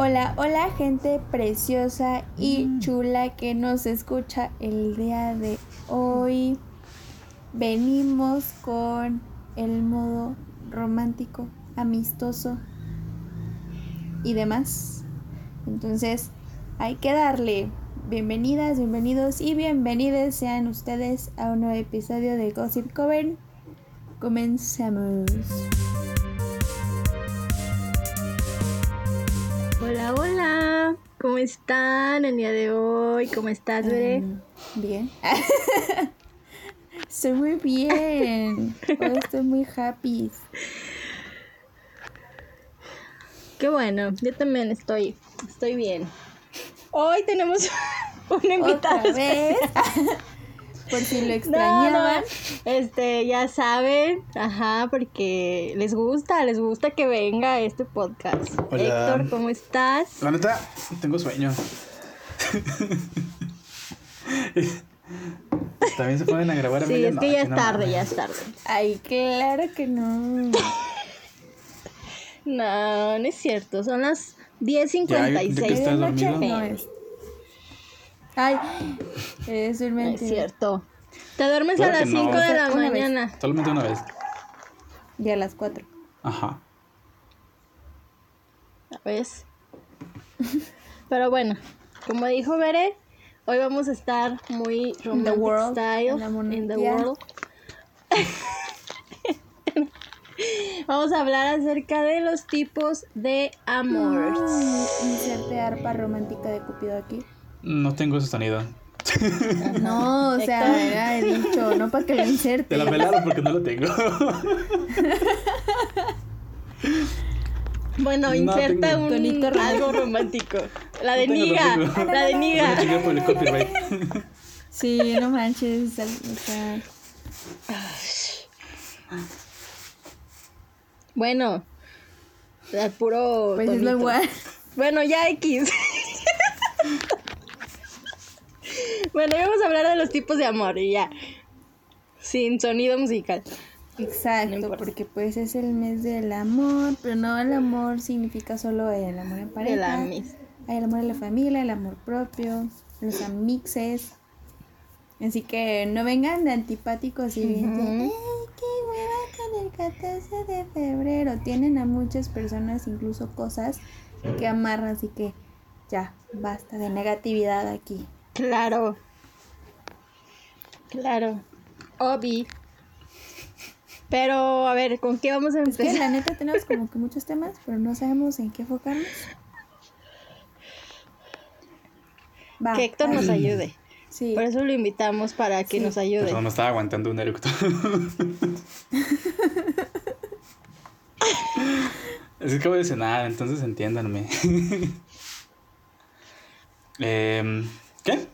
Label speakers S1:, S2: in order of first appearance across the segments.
S1: Hola, hola gente preciosa y chula que nos escucha el día de hoy. Venimos con el modo romántico, amistoso y demás. Entonces, hay que darle. Bienvenidas, bienvenidos y bienvenidas sean ustedes a un nuevo episodio de Gossip Cover. Comenzamos.
S2: Hola, hola. ¿Cómo están el día de hoy? ¿Cómo estás, Bere?
S1: Um, bien. estoy muy bien. Hoy estoy muy happy.
S2: Qué bueno, yo también estoy, estoy bien. Hoy tenemos una invitada.
S1: ¿Otra vez? Por si lo extrañaban.
S2: Este, ya saben, ajá, porque les gusta, les gusta que venga este podcast.
S3: Hola.
S2: Héctor, ¿cómo estás?
S3: La neta, tengo sueño. También se pueden a grabar a
S2: Sí, es que ya es
S3: no
S2: tarde, ya es tarde.
S1: Ay, claro que no.
S2: No, no es cierto, son las
S3: Ya, yo pensé que
S2: 10.56.
S3: estás
S1: Medianoche
S3: dormido.
S1: no es. Ay, es un
S2: es
S1: mentira.
S2: cierto. Te duermes
S3: Claro
S2: a las
S3: no.
S2: 5 de la
S1: Una vez.
S2: mañana.
S3: Solamente una vez.
S1: Y a las 4.
S3: Ajá.
S2: ¿Ves? Pero bueno, como dijo Bere, hoy vamos a estar muy romantic
S1: world,
S2: style
S1: en la
S2: in the world. vamos a hablar acerca de los tipos de amor.
S1: Inserte arpa romántica de Cupido aquí.
S3: No tengo ese sonido.
S1: No, o sea, era dicho, no para que lo inserte.
S3: Te la pelaron porque no lo tengo.
S2: Bueno,
S3: No
S2: inserta
S3: tengo.
S2: un
S1: Tonito romántico.
S2: algo romántico. La de
S3: No
S2: Niga, la de Niga.
S3: chingué por el copyright.
S1: Sí, no manches. O sea,
S2: Bueno, al puro
S1: pues es lo igual.
S2: Bueno, ya X. bueno, hoy vamos a hablar de los tipos de amor y ya. Sin sonido musical.
S1: Exacto, porque pues es el mes del amor, pero no el amor significa solo el amor en
S2: De
S1: pareja. Hay el amor de la familia, el amor propio, los amixes. Así que no vengan de antipáticos y bien de,
S2: Ujú.
S1: ¡ay, qué hueva con el 14 de febrero! Tienen a muchas personas, incluso cosas, que amarran, así que ya, basta de negatividad aquí.
S2: Claro. Claro. Obi. Pero, a ver, ¿con qué vamos a
S1: Es que la
S2: empezar?
S1: neta tenemos como que muchos temas, pero no sabemos en qué enfocarnos. Va,
S2: Que Héctor nos ayude.
S1: Sí.
S2: Por eso lo invitamos para que
S1: Sí.
S2: nos ayude.
S3: Perdón, me estaba aguantando un eructo. es que acabo de cenar, entonces entiéndanme. Em, ¿Qué?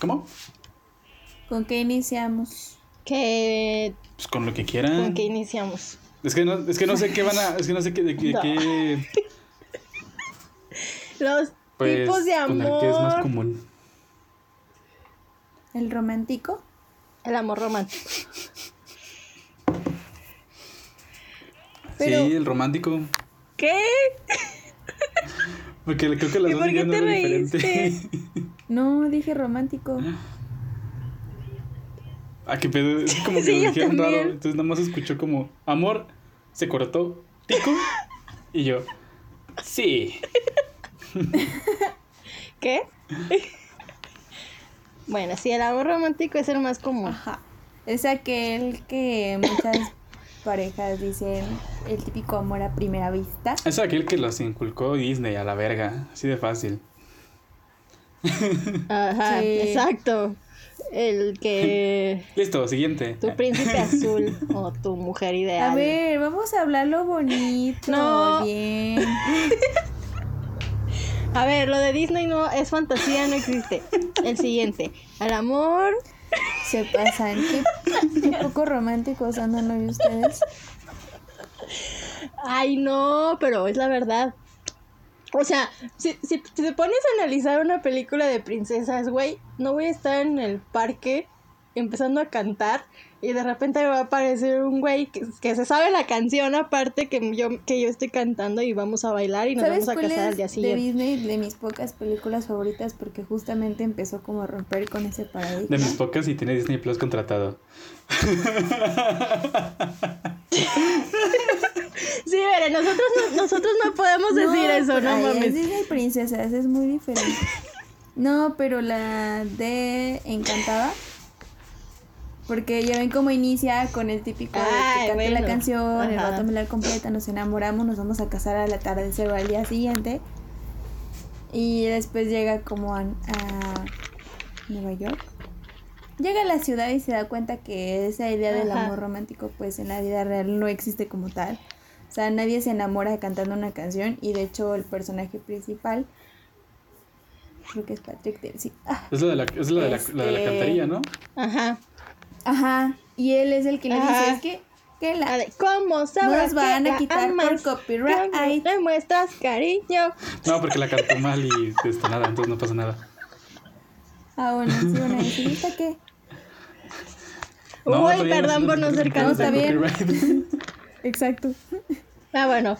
S3: ¿Cómo?
S1: ¿Con qué iniciamos?
S2: Que,
S3: Pues con lo que quieran.
S2: ¿Con qué iniciamos?
S3: Es que no, es que no sé qué van a. Es que no sé qué, de, qué-
S2: No.
S3: qué.
S2: Los
S3: Pues,
S2: tipos de
S3: con el que es más
S2: amor.
S3: común.
S1: ¿El romántico?
S2: El amor romántico.
S1: Pero-
S3: Sí, el romántico.
S2: ¿Qué?
S3: Porque creo que las
S2: ¿Y
S3: dos
S2: por qué te
S3: algo
S2: reíste?
S3: diferente.
S1: No, dije romántico.
S3: ah, qué pedo. Es como que
S2: Sí,
S3: lo dijeron raro. Entonces nada más escuchó como amor, se cortó, tico. Y yo, sí.
S2: ¿Qué? bueno, sí, el amor romántico es el más común.
S1: Ajá. Es aquel que muchas parejas dicen el típico amor a primera vista.
S3: Es aquel que los inculcó Disney a la verga. Así de fácil.
S2: Ajá,
S1: Sí.
S2: exacto. El que
S3: Listo, siguiente.
S2: tu príncipe azul o tu mujer ideal.
S1: A ver, vamos a hablar lo bonito.
S2: No.
S1: Bien.
S2: A ver, lo de Disney no es fantasía, no existe. El siguiente, al amor.
S1: Se pasan. Qué, qué poco románticos andan hoy ustedes.
S2: Ay, no, pero es la verdad. O sea, si, si, si te pones a analizar una película de princesas, güey, no voy a estar en el parque empezando a cantar y de repente me va a aparecer un güey que, que se sabe la canción aparte que yo, que yo estoy cantando y vamos a bailar y nos
S1: ¿Sabes
S2: vamos a casar al día
S1: de
S2: siguiente.
S1: Disney de mis pocas películas favoritas? Porque justamente empezó como a romper con ese paradigma.
S3: De mis pocas y tiene Disney Plus contratado.
S2: Sí, mire, nosotros no, nosotros no podemos decir eso, no mames.
S1: Disney Princesas, es muy diferente. No, pero la de Encantada. Porque ya ven cómo inicia con el típico de que
S2: Ay,
S1: cante la canción, el vato me la completa, nos enamoramos, nos vamos a casar al atardecer o al día siguiente. Y después llega como a, a Nueva York. Llega a la ciudad y se da cuenta que esa idea del amor romántico pues en la vida real no existe como tal. O sea, nadie se enamora cantando una canción y de hecho el personaje principal creo que es Patrick Dempsey. Ah,
S3: Es la de la, es la de la, la de la
S1: Este-
S3: cantería, ¿no?
S2: Ajá.
S1: Ajá, y él es el que le dice, es que, que la...
S2: De, ¿Cómo sabrás
S1: Nos van
S2: que
S1: a quitar por copyright.
S2: Le muestras cariño.
S3: No, porque la cantó mal y este, nada, entonces no pasa nada.
S1: Ah, bueno, sí, bueno, ¿y ahorita qué?
S3: No,
S2: Uy, perdón por no ser
S1: No, está bien.
S3: copyright.
S1: Exacto.
S2: Ah, bueno.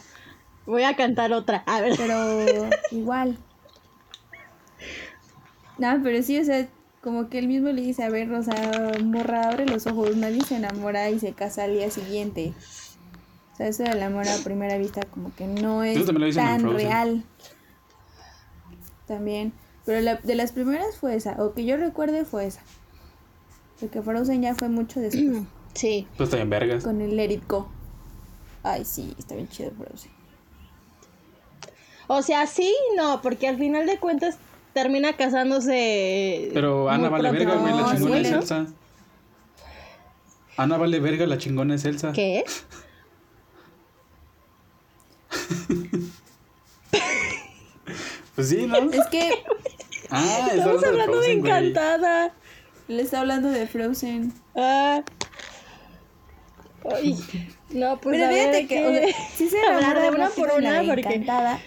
S2: Voy a cantar otra. A ver.
S1: Pero igual. No, pero sí, o sea, como que él mismo le dice, a ver, o sea, morra, abre los ojos, nadie se enamora y se casa al día siguiente. O sea, eso del amor a primera vista como que no es
S3: también
S1: tan real. También. Pero la, de las primeras fue esa, o que yo recuerde fue esa. Porque Frozen ya fue mucho después,
S2: Sí.
S3: Pues bien vergas.
S1: con el Let It Go. Ay, sí, está bien chido Frozen.
S2: O sea, sí y no, porque al final de cuentas termina casándose.
S3: Pero Ana vale
S2: pronto.
S3: verga, güey, la
S1: No,
S3: chingona
S1: sí,
S3: es. Elsa. Ana vale verga, la chingona es Elsa.
S2: ¿Qué?
S3: Pues sí, ¿no?
S1: Es que
S3: Ah,
S2: Estamos hablando de
S3: Frozen,
S2: encantada.
S1: le está hablando de Frozen.
S2: Ah. Ay. No, pues
S1: Pero
S2: a ver,
S1: fíjate que, o
S2: ¿qué?
S1: sea, sí se
S2: Hablar
S1: enamora
S2: de una por una porque
S1: Encantada,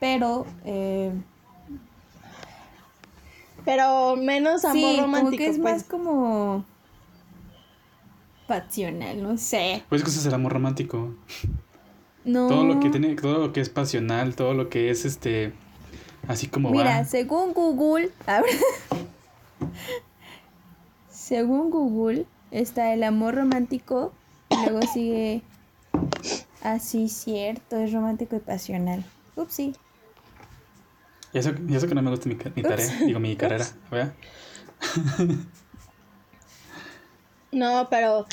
S1: pero eh,
S2: pero menos amor
S1: sí,
S2: romántico
S1: como que es
S2: pues.
S1: más como pasional, no sé.
S3: Pues que ese es el amor romántico.
S1: No.
S3: Todo lo que tiene, todo lo que es pasional, todo lo que es este así como
S1: Mira,
S3: va.
S1: según Google, a ver. según Google está el amor romántico, luego sigue así cierto, es romántico y pasional. Upsi.
S3: Y eso, y eso que no me gusta mi, mi tarea, digo mi carrera, ¿verdad?
S2: No, pero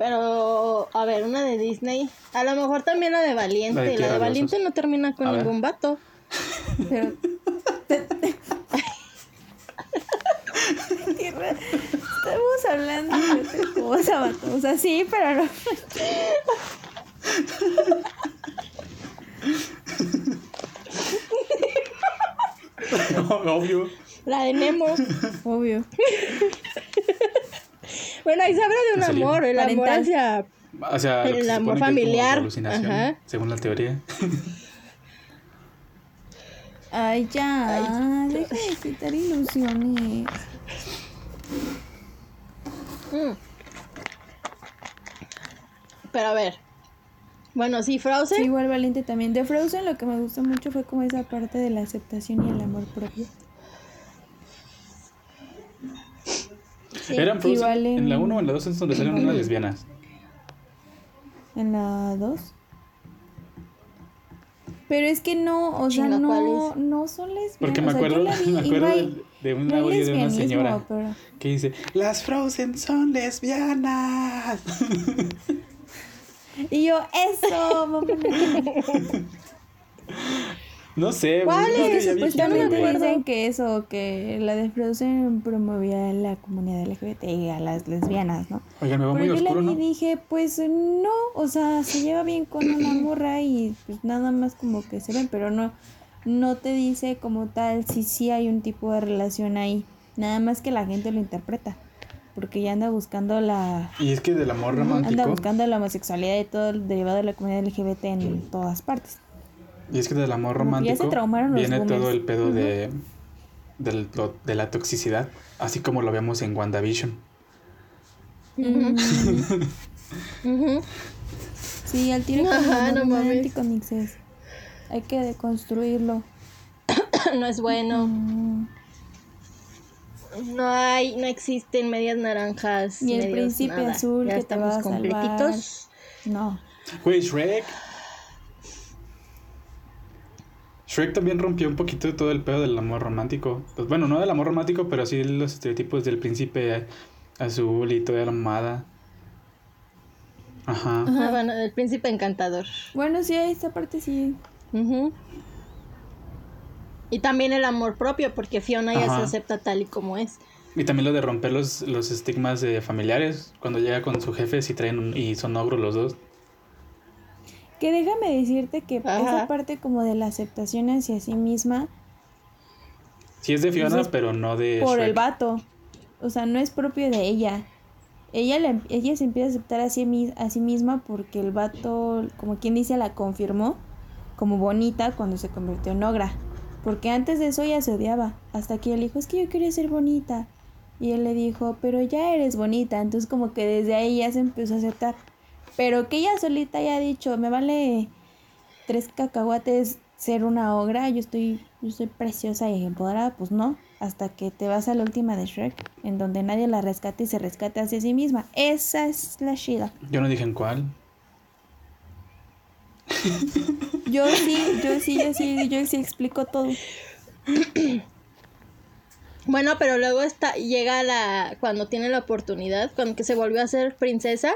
S2: pero a ver, una de Disney, a lo mejor también la de Valiente,
S3: La de
S2: la Valiente no termina con
S3: A ver.
S2: ningún vato.
S1: Pero. Estamos hablando de otra cosa. O sea, sí, pero no.
S3: Obvio.
S2: La de Nemo.
S1: Obvio.
S2: bueno, ahí se habla de un amor, el amor
S1: Parental.
S2: hacia
S3: O sea, lo que
S2: El
S3: se
S2: amor
S3: supone que es como
S2: familiar.
S3: tu alucinación,
S2: Ajá.
S3: según la teoría.
S1: Ay, ya. Deja de quitar ilusiones.
S2: Mm. Pero a ver. Bueno, sí,
S1: Sí,
S2: Frozen.
S1: igual Valiente también. De Frozen lo que me gustó mucho fue como esa parte de la aceptación y el amor propio.
S2: Sí,
S3: Eran Frozen,
S1: en-
S3: en la 1 o en la 2 es donde salieron unas lesbianas.
S1: En la 2. Pero es que no, o sea, no,
S2: ¿cuál
S1: no son lesbianas.
S3: Porque
S1: o
S3: me
S1: sea, yo
S3: acuerdo,
S1: la vi
S3: me acuerdo
S1: no
S3: de, un
S1: no
S3: audio de una señora
S1: pero-
S3: que dice, las Frozen son lesbianas.
S1: Y yo, eso.
S3: No sé,
S2: ¿Cuál es?
S3: que
S2: Pues
S3: güey.
S2: acuerdo.
S1: dicen que eso, que la de Frozen promovía la comunidad LGBT y a las lesbianas, ¿no?
S3: Oigan, me va muy
S1: Pero yo
S3: oscuro,
S1: la vi
S3: ¿no?
S1: y dije, pues no, o sea, se lleva bien con una morra y pues nada más como que se ven, pero no, no te dice como tal si sí hay un tipo de relación ahí, nada más que la gente lo interpreta, porque ya anda buscando la,
S3: Y es que del amor
S1: anda
S3: romántico,
S1: buscando la homosexualidad y todo el derivado de la comunidad LGBT en todas partes.
S3: y es que del amor
S1: que ya se
S3: romántico
S1: traumaron los
S3: viene todo el pedo de, del- lo- de la toxicidad, así como lo vemos en WandaVision.
S2: Ujú.
S1: sí, al tiro
S2: no mames.
S1: Hay que deconstruirlo.
S2: no es bueno.
S1: Mm,
S2: No hay, no existen medias naranjas.
S1: Ni el príncipe
S2: nada.
S1: azul
S2: ya
S1: que te
S2: estamos
S1: va a salvar.
S2: completitos.
S1: no.
S3: Güey, Shrek. Shrek también rompió un poquito todo el pedo del amor romántico. Pues bueno, no del amor romántico, pero sí los estereotipos del príncipe azul y toda la mamada. Ajá.
S2: Ah, bueno, el príncipe encantador.
S1: Bueno, sí, esta parte sí.
S2: Ujú. Y también el amor propio, porque Fiona ya
S3: Ajá.
S2: se acepta tal y como es.
S3: Y también lo de romper los, los estigmas de familiares. Cuando llega con su jefe y traen un- y son ogros los dos.
S1: Que déjame decirte que
S2: Ajá.
S1: esa parte como de la aceptación hacia sí misma
S3: Sí es de Fiona,
S1: es
S3: pero no de
S1: por el vato. O sea, no es propio de ella. Ella, le- ella se empieza a aceptar a sí, mis- a sí misma porque el vato, como quien dice, la confirmó como bonita cuando se convirtió en ogra. Porque antes de eso ella se odiaba. Hasta que él dijo, es que yo quería ser bonita. Y él le dijo, pero ya eres bonita. Entonces como que desde ahí ya se empezó a aceptar. Pero que ella solita haya dicho, me vale tres cacahuates ser una ogra, yo estoy, yo soy preciosa y empoderada, pues no, hasta que te vas a la última de Shrek, en donde nadie la rescate y se rescate hacia sí misma. Esa es la Shida.
S3: Yo no dije en cuál.
S1: Yo sí, yo sí, yo sí, yo sí explico todo.
S2: Bueno, pero luego está, llega la, cuando tiene la oportunidad, cuando que se volvió a ser princesa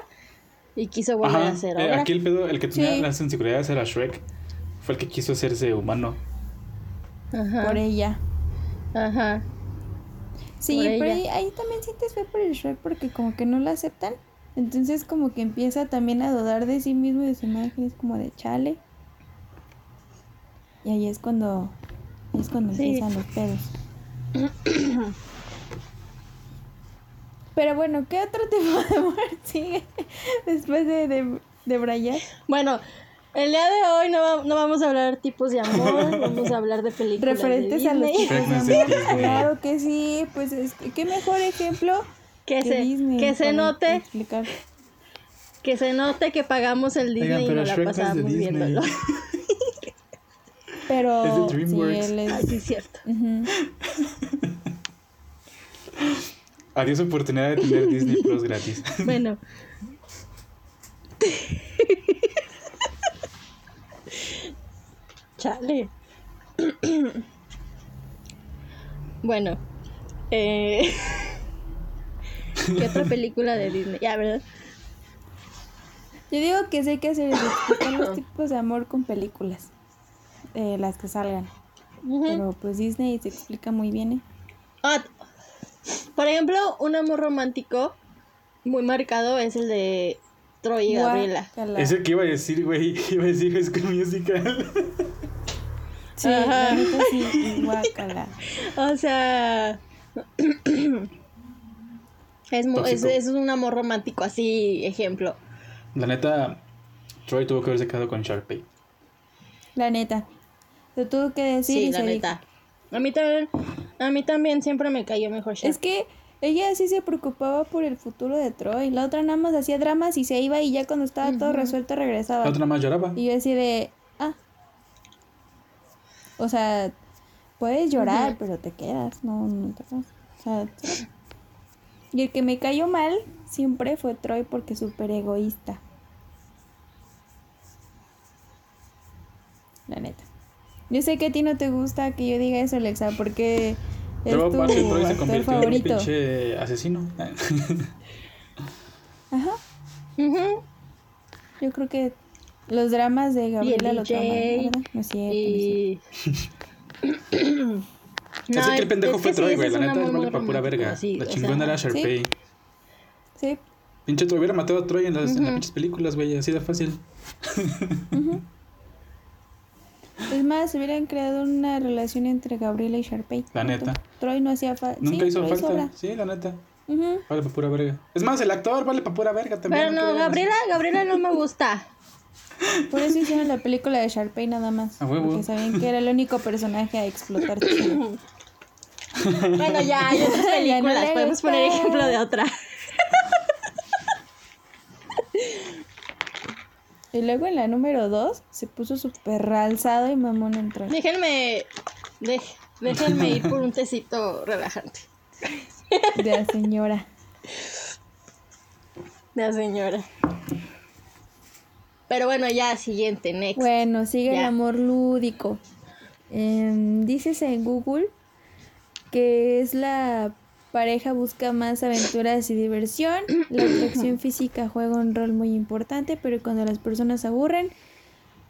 S2: y quiso volver
S3: Ajá.
S2: a ser
S3: eh, aquí el pedo, el que tenía
S1: Sí.
S3: las inseguridades era Shrek. Fue el que quiso hacerse humano.
S2: Ajá.
S1: Por ella.
S2: Ajá.
S1: Sí,
S2: Por
S1: pero
S2: ella.
S1: ahí, ahí también sientes feo por el Shrek porque como que no la aceptan. Entonces como que empieza también a dudar de sí mismo y de su imagen, es como de chale. Y ahí es cuando, ahí es cuando
S2: Sí.
S1: empiezan los pedos. Pero bueno, ¿qué otro tipo de muerte sigue después de, de, de Brian?
S2: Bueno, el día de hoy no, va- no vamos a hablar tipos de amor, vamos a hablar de películas
S1: Referentes
S2: de
S1: a los tipos de amor. Claro que sí, pues es que qué mejor ejemplo
S2: que se,
S1: Disney
S2: que se note,
S1: explicar.
S2: que se note que pagamos el Disney
S3: Oigan,
S2: y nos la
S3: Shrek
S2: pasamos viéndolo.
S1: Pero
S3: Es de
S1: sí, él es-
S2: Ay, sí, es cierto.
S1: Ujú.
S3: Adiós oportunidad de tener Disney Plus gratis.
S2: Bueno. Chale. bueno. Eh... ¿Qué otra película de Disney? Ya, ¿verdad?
S1: Yo digo que sí hay que hacer los tipos de amor con películas, eh, las que salgan. Pero pues Disney se explica muy bien, ¿eh?
S2: Ah, por ejemplo, un amor romántico muy marcado es el de Troy y Gabriela.
S1: Guácala.
S3: Ese que iba a decir, güey. Iba a decir High School Musical.
S1: Sí,
S2: Ajá.
S1: la neta sí, guácala.
S2: O sea. es, es, es un amor romántico, así, ejemplo.
S3: La neta, Troy tuvo que haberse quedado con Sharpay.
S1: La neta. Se tuvo que decir
S2: Sí,
S1: y
S2: la
S1: dijo.
S2: neta. A mí también, a mí también siempre me cayó mejor Sharpay.
S1: Es que ella sí se preocupaba por el futuro de Troy. La otra nada más hacía dramas y se iba y ya cuando estaba todo resuelto regresaba.
S3: La otra más lloraba.
S1: Y yo así de, ah. O sea, puedes llorar, pero te quedas, no, no te vas. O sea. Y el que me cayó mal siempre fue Troy porque súper egoísta. La neta. Yo sé que a ti no te gusta que yo diga eso, Alexa, porque es
S3: Pero
S1: tu
S3: Troy se convirtió en un
S1: favorito.
S3: pinche asesino.
S1: Ajá. Yo creo que los dramas de Gabriela
S2: el
S1: lo traman,
S2: DJ,
S1: ¿verdad? No es cierto, no es cierto.
S2: Y.
S3: Así que el pendejo
S2: es
S3: fue Troy, güey. La neta vale para pura verga.
S2: sí,
S3: la chingona
S2: sea,
S3: era Sharpay.
S1: Sí,
S3: Pinche Troy hubiera matado a Troy en las, en las pinches películas, güey. Así de fácil.
S1: Es más, hubieran creado una relación entre Gabriela y Sharpay.
S3: La neta.
S1: Troy no hacía falta.
S3: Nunca hizo falta.
S1: Sobra.
S3: Sí, la neta. Vale para pura verga. Es más, el actor vale para pura verga también.
S2: Pero no,
S3: creas.
S2: Gabriela, Gabriela no me gusta.
S1: Por eso hicieron la película de Sharpay nada más.
S3: A huevo.
S1: Porque sabían que era el único personaje a explotar.
S2: Bueno, ya hay otras películas, podemos poner ejemplo de otra.
S1: Y luego en la número 2 se puso súper realzado y mamón entró.
S2: Déjenme, déjenme ir por un tecito relajante.
S1: De la señora.
S2: De la señora. Pero bueno, ya siguiente, next.
S1: Bueno, sigue el amor lúdico. Em, dices en Google que es la pareja busca más aventuras y diversión. La atracción física juega un rol muy importante, pero cuando las personas se aburren,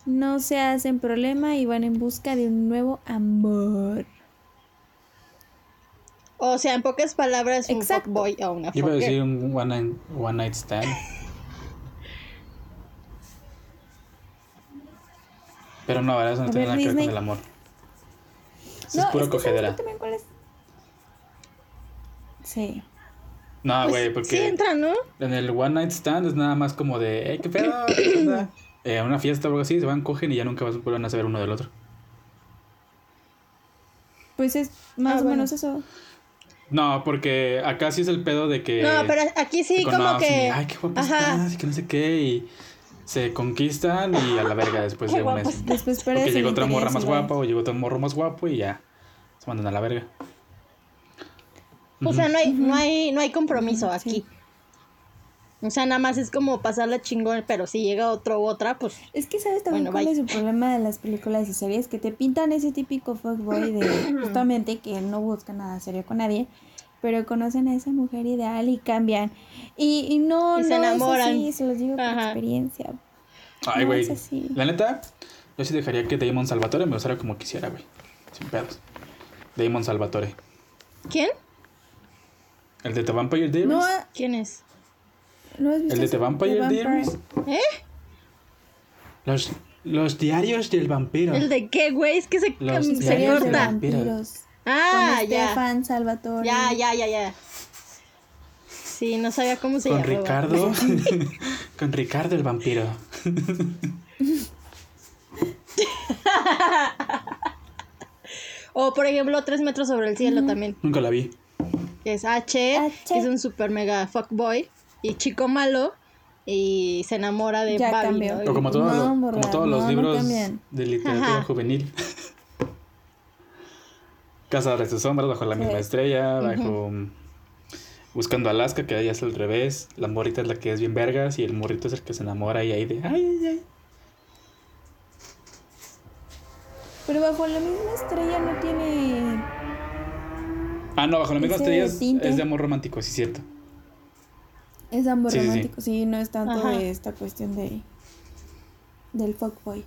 S1: no se hacen problema y van en busca de un nuevo amor.
S2: O sea, en pocas palabras, un
S1: Exacto.
S2: fuckboy o una
S3: Yo iba a decir un one night, one night stand. Pero no, ¿verdad? Eso no
S1: A
S3: tiene
S1: ver,
S3: nada que ver con el amor. Eso es puro
S1: que ¿sabes
S3: cogedera.
S1: cuál es? Sí.
S3: No,
S2: Pues,
S3: güey,
S2: Sí
S3: porque
S2: entra, ¿no?
S3: en el one night stand es nada más como de, hey, ¿qué pedo? ¿Qué onda?" Eh, a una fiesta o algo así, se van, cogen y ya nunca vas- vuelven a saber uno del otro.
S1: Pues es más
S2: Ah,
S1: o
S2: bueno.
S1: menos eso.
S3: No, porque acá sí es el pedo de que...
S2: No, pero aquí sí, como que.
S3: y, Ay, qué guapo
S2: Ajá.
S3: estás, y que no sé qué, y se conquistan y a la verga después
S2: Qué
S3: de un mes.
S1: Después
S3: Porque llegó otra morra más guapa o llegó otro morro más guapo y ya se mandan a la verga.
S2: O sea, no hay, no hay, no hay compromiso aquí.
S1: sí.
S2: O sea, nada más es como pasarla chingón, pero si llega otro u otra, pues.
S1: Es que sabes también
S2: Bueno,
S1: cuál
S2: bye.
S1: es el problema de las películas y series que te pintan ese típico fuckboy de justamente que no busca nada serio con nadie, pero conocen a esa mujer ideal y cambian. Y, y no,
S2: Y se
S1: no
S2: enamoran.
S1: es así, se los digo por
S2: Ajá.
S1: experiencia.
S3: Ay,
S1: No,
S3: güey.
S1: así.
S3: La neta, yo sí dejaría que Damon Salvatore me usara como quisiera, güey. Sin pedos. Damon Salvatore.
S2: ¿Quién?
S3: El de The Vampire Diaries.
S1: No,
S2: ¿Quién es?
S1: ¿no has visto
S3: el de The Vampire,
S1: The
S3: Diaries.
S2: ¿Eh?
S3: Los, los diarios del vampiro.
S2: ¿El de qué, güey? Es que se,
S3: Los
S2: se corta. Ah,
S1: con
S2: ya.
S1: Estefan Salvatore.
S2: Ya, ya, ya, ya. Sí, no sabía cómo se
S3: Con
S2: llamaba.
S3: Ricardo. con Ricardo el vampiro.
S2: O, por ejemplo, Tres metros sobre el cielo también.
S3: Nunca la vi.
S2: Que es H,
S1: H.
S2: que es un super mega fuckboy. Y chico malo. Y se enamora de
S1: Ya
S2: Babi,
S1: cambió.
S2: ¿no?
S3: O como, todos
S1: No,
S3: los-
S1: morra,
S3: como todos los
S1: no, no
S3: libros de literatura
S2: Ajá.
S3: juvenil. Casa de sus sombras, bajo la
S1: Sí.
S3: misma estrella, bajo mm, Buscando Alaska, que ahí es al revés. La morrita es la que es bien vergas y el morrito es el que se enamora y ahí de ay, ay, ay.
S1: Pero bajo la misma estrella no tiene...
S3: Ah, no, bajo la misma
S1: Ese
S3: estrella es,
S1: tinte.
S3: es de amor romántico, sí, cierto.
S1: Es amor
S3: Sí, sí, sí.
S1: romántico, sí, no es tanto
S2: Ajá.
S1: de esta cuestión de... Del fuckboy.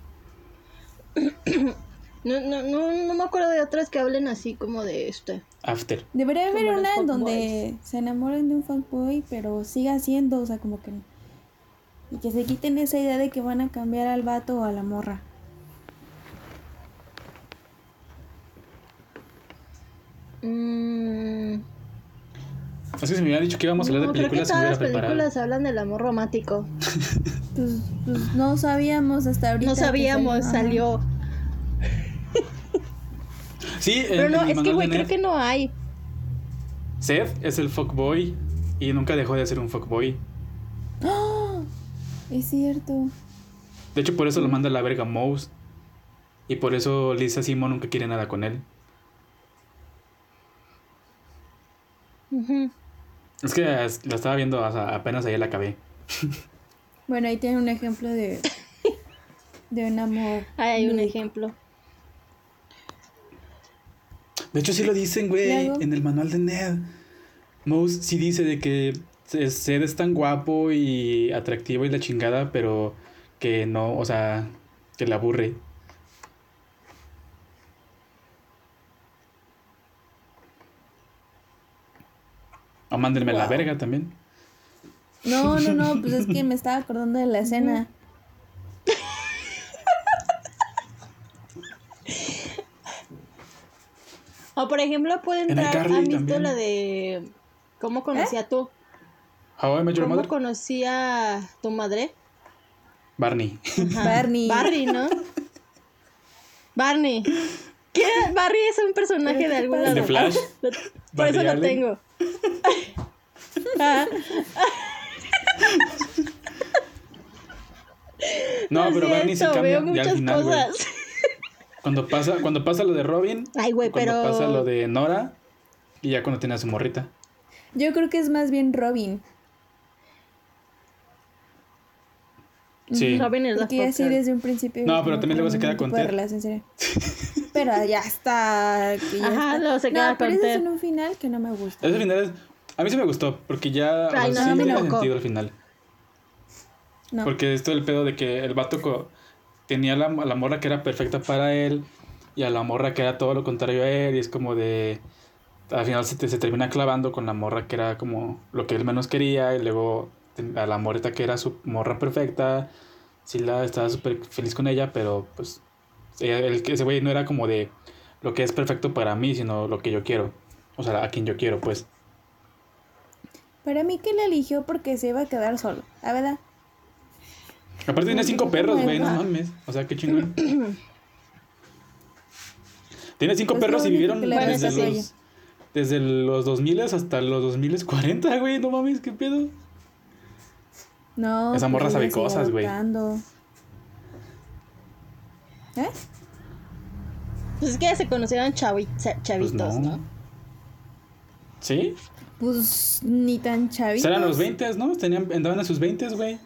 S2: No, no, no, no me acuerdo de otras que hablen así como de este.
S3: After.
S1: Debería haber
S2: Como
S1: una en donde se enamoren de un fuckboy, pero siga siendo, o sea, como que... Y que se quiten esa idea de que van a cambiar al vato o a la morra.
S2: Mm,
S3: que si me hubieran dicho que íbamos a hablar
S2: no,
S3: de
S2: creo que
S3: películas,
S2: todas las
S3: preparado.
S2: películas hablan del amor romántico.
S1: Pues, pues no sabíamos hasta ahorita.
S2: No sabíamos, salió.
S3: Sí, en,
S2: Pero no,
S3: en el
S2: es que, güey, creo que no hay.
S3: Seth es el fuckboy y nunca dejó de ser un fuckboy.
S1: ¡Ah! Es cierto.
S3: De hecho, por eso lo manda a la verga Mouse. Y por eso Lisa Simon nunca quiere nada con él. Es que es- la estaba viendo, o sea, apenas ahí la acabé.
S1: Bueno, ahí tiene un ejemplo de... De un amor.
S2: Ahí hay un ejemplo.
S3: De hecho, sí lo dicen, güey, en el manual de Ned. Mouse sí dice de que Seth es tan guapo y atractivo y la chingada, pero que no, o sea, que le aburre. O mándenme la verga también.
S1: No, no, no, pues es que me estaba acordando de la escena.
S2: O por ejemplo, puede
S3: En
S2: entrar. ¿Han visto
S3: también.
S2: la de. ¿Cómo conocía tú?
S3: How I Met Your
S2: ¿Cómo
S3: Mother?
S2: conocía tu madre?
S3: Barney.
S2: Ajá.
S1: Barney.
S2: Barney, ¿no? Barney. ¿Quién? Barney es un personaje
S1: ¿Pero
S2: de
S1: qué
S2: algún lado.
S3: ¿De Flash?
S2: Por eso lo tengo.
S3: No,
S2: Lo
S3: pero Barney
S2: veo
S3: cambia ya al final,
S2: cosas.
S3: Cuando pasa, cuando pasa lo de Robin,
S2: Ay, güey,
S3: cuando
S2: pero.
S3: pasa lo de Nora, y ya cuando tiene a su morrita.
S1: Yo creo que es más bien Robin.
S3: Sí.
S2: Robin es la
S1: así desde un principio.
S3: No, pero también luego se queda con Ted.
S1: Pero ya está. Que ya
S2: Ajá,
S1: está.
S2: luego se queda
S1: no, pero es en un final que no me gusta.
S3: Ese final es, a mí sí me gustó, porque ya o sea,
S2: Ay, no,
S3: sí
S2: mí
S3: tiene
S2: no.
S3: sentido al final.
S1: No.
S3: Porque esto el pedo de que el vato tenía la, la morra que era perfecta para él y a la morra que era todo lo contrario a él y es como de... Al final se, te- se termina clavando con la morra que era como lo que él menos quería y luego a la morrita que era su morra perfecta. Sí, la estaba súper feliz con ella, pero pues el, ese güey no era como de lo que es perfecto para mí, sino lo que yo quiero. O sea, a quien yo quiero, pues.
S1: Para mí que le eligió porque se iba a quedar solo. La verdad.
S3: Aparte tiene cinco
S1: ¿cómo
S3: perros, güey, no mames. O sea, qué chingón. tiene cinco perros y vivieron desde los, desde los 2000 hasta los 2040, güey. No mames, qué pedo.
S1: No.
S3: Esa morra
S1: pues
S3: sabe
S1: ella sigue
S3: cosas, güey.
S1: ¿Eh?
S2: Pues es que ya se conocieron chavi- cha-
S3: Pues
S2: chavitos,
S3: no.
S2: ¿no?
S3: ¿Sí?
S1: Pues ni tan chavitos.
S3: Serán los 20, ¿no? Tenían, andaban a sus 20, güey.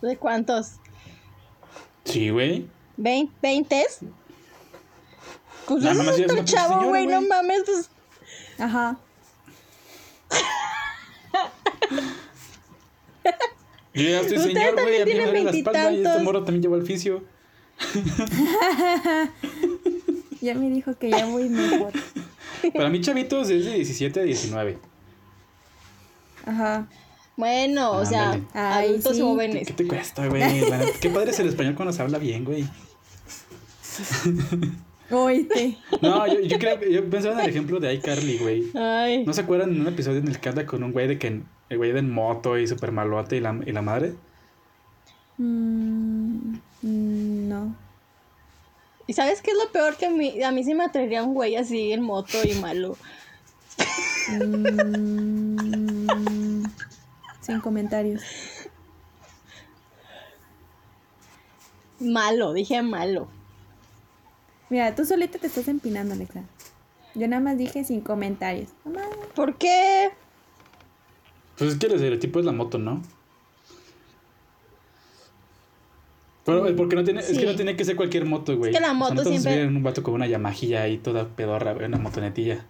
S2: ¿De cuántos?
S3: Sí, güey.
S2: ¿Vein- ¿Veintes? Pues
S3: No, es
S2: es
S3: una
S2: un
S3: pinche
S2: chavo, güey, no mames, pues.
S1: Ajá.
S3: Yo ya estoy
S2: Ustedes
S3: señor, güey. A mí me duele
S2: tienen
S3: la espalda y este morro también lleva el fisio.
S1: Ya me dijo que ya voy mejor.
S3: Para mí, chavitos, es de 17 a 19.
S1: Ajá.
S2: Bueno, o sea.
S1: Ay,
S2: adultos
S1: sí.
S2: jóvenes.
S3: ¿Qué te cuesta, güey? Qué padre es el español cuando se habla bien, güey.
S1: Oíste.
S3: No, yo, yo creo que yo pensaba en el ejemplo de iCarly, güey.
S2: Ay.
S3: ¿No se acuerdan en un episodio en el que anda con un güey de que el güey de en moto y super malote y la, y la madre?
S1: Mm, mm, no.
S2: ¿Y sabes qué es lo peor? Que a mí, a mí sí me atraería un güey así en moto y malo.
S1: Mm, sin comentarios.
S2: Malo, dije malo.
S1: Mira, tú solita te estás empinando, Alexa. Yo nada más dije sin comentarios. Mamá.
S2: ¿Por qué?
S3: Pues es que el estereotipo es la moto, ¿no? Pero porque no tiene, es que
S2: Sí.
S3: no tiene que ser cualquier moto, güey.
S2: Es que la
S3: O sea,
S2: moto
S3: no
S2: siempre-
S3: en un vato con una Yamajilla ahí toda pedorra, güey, una motonetilla.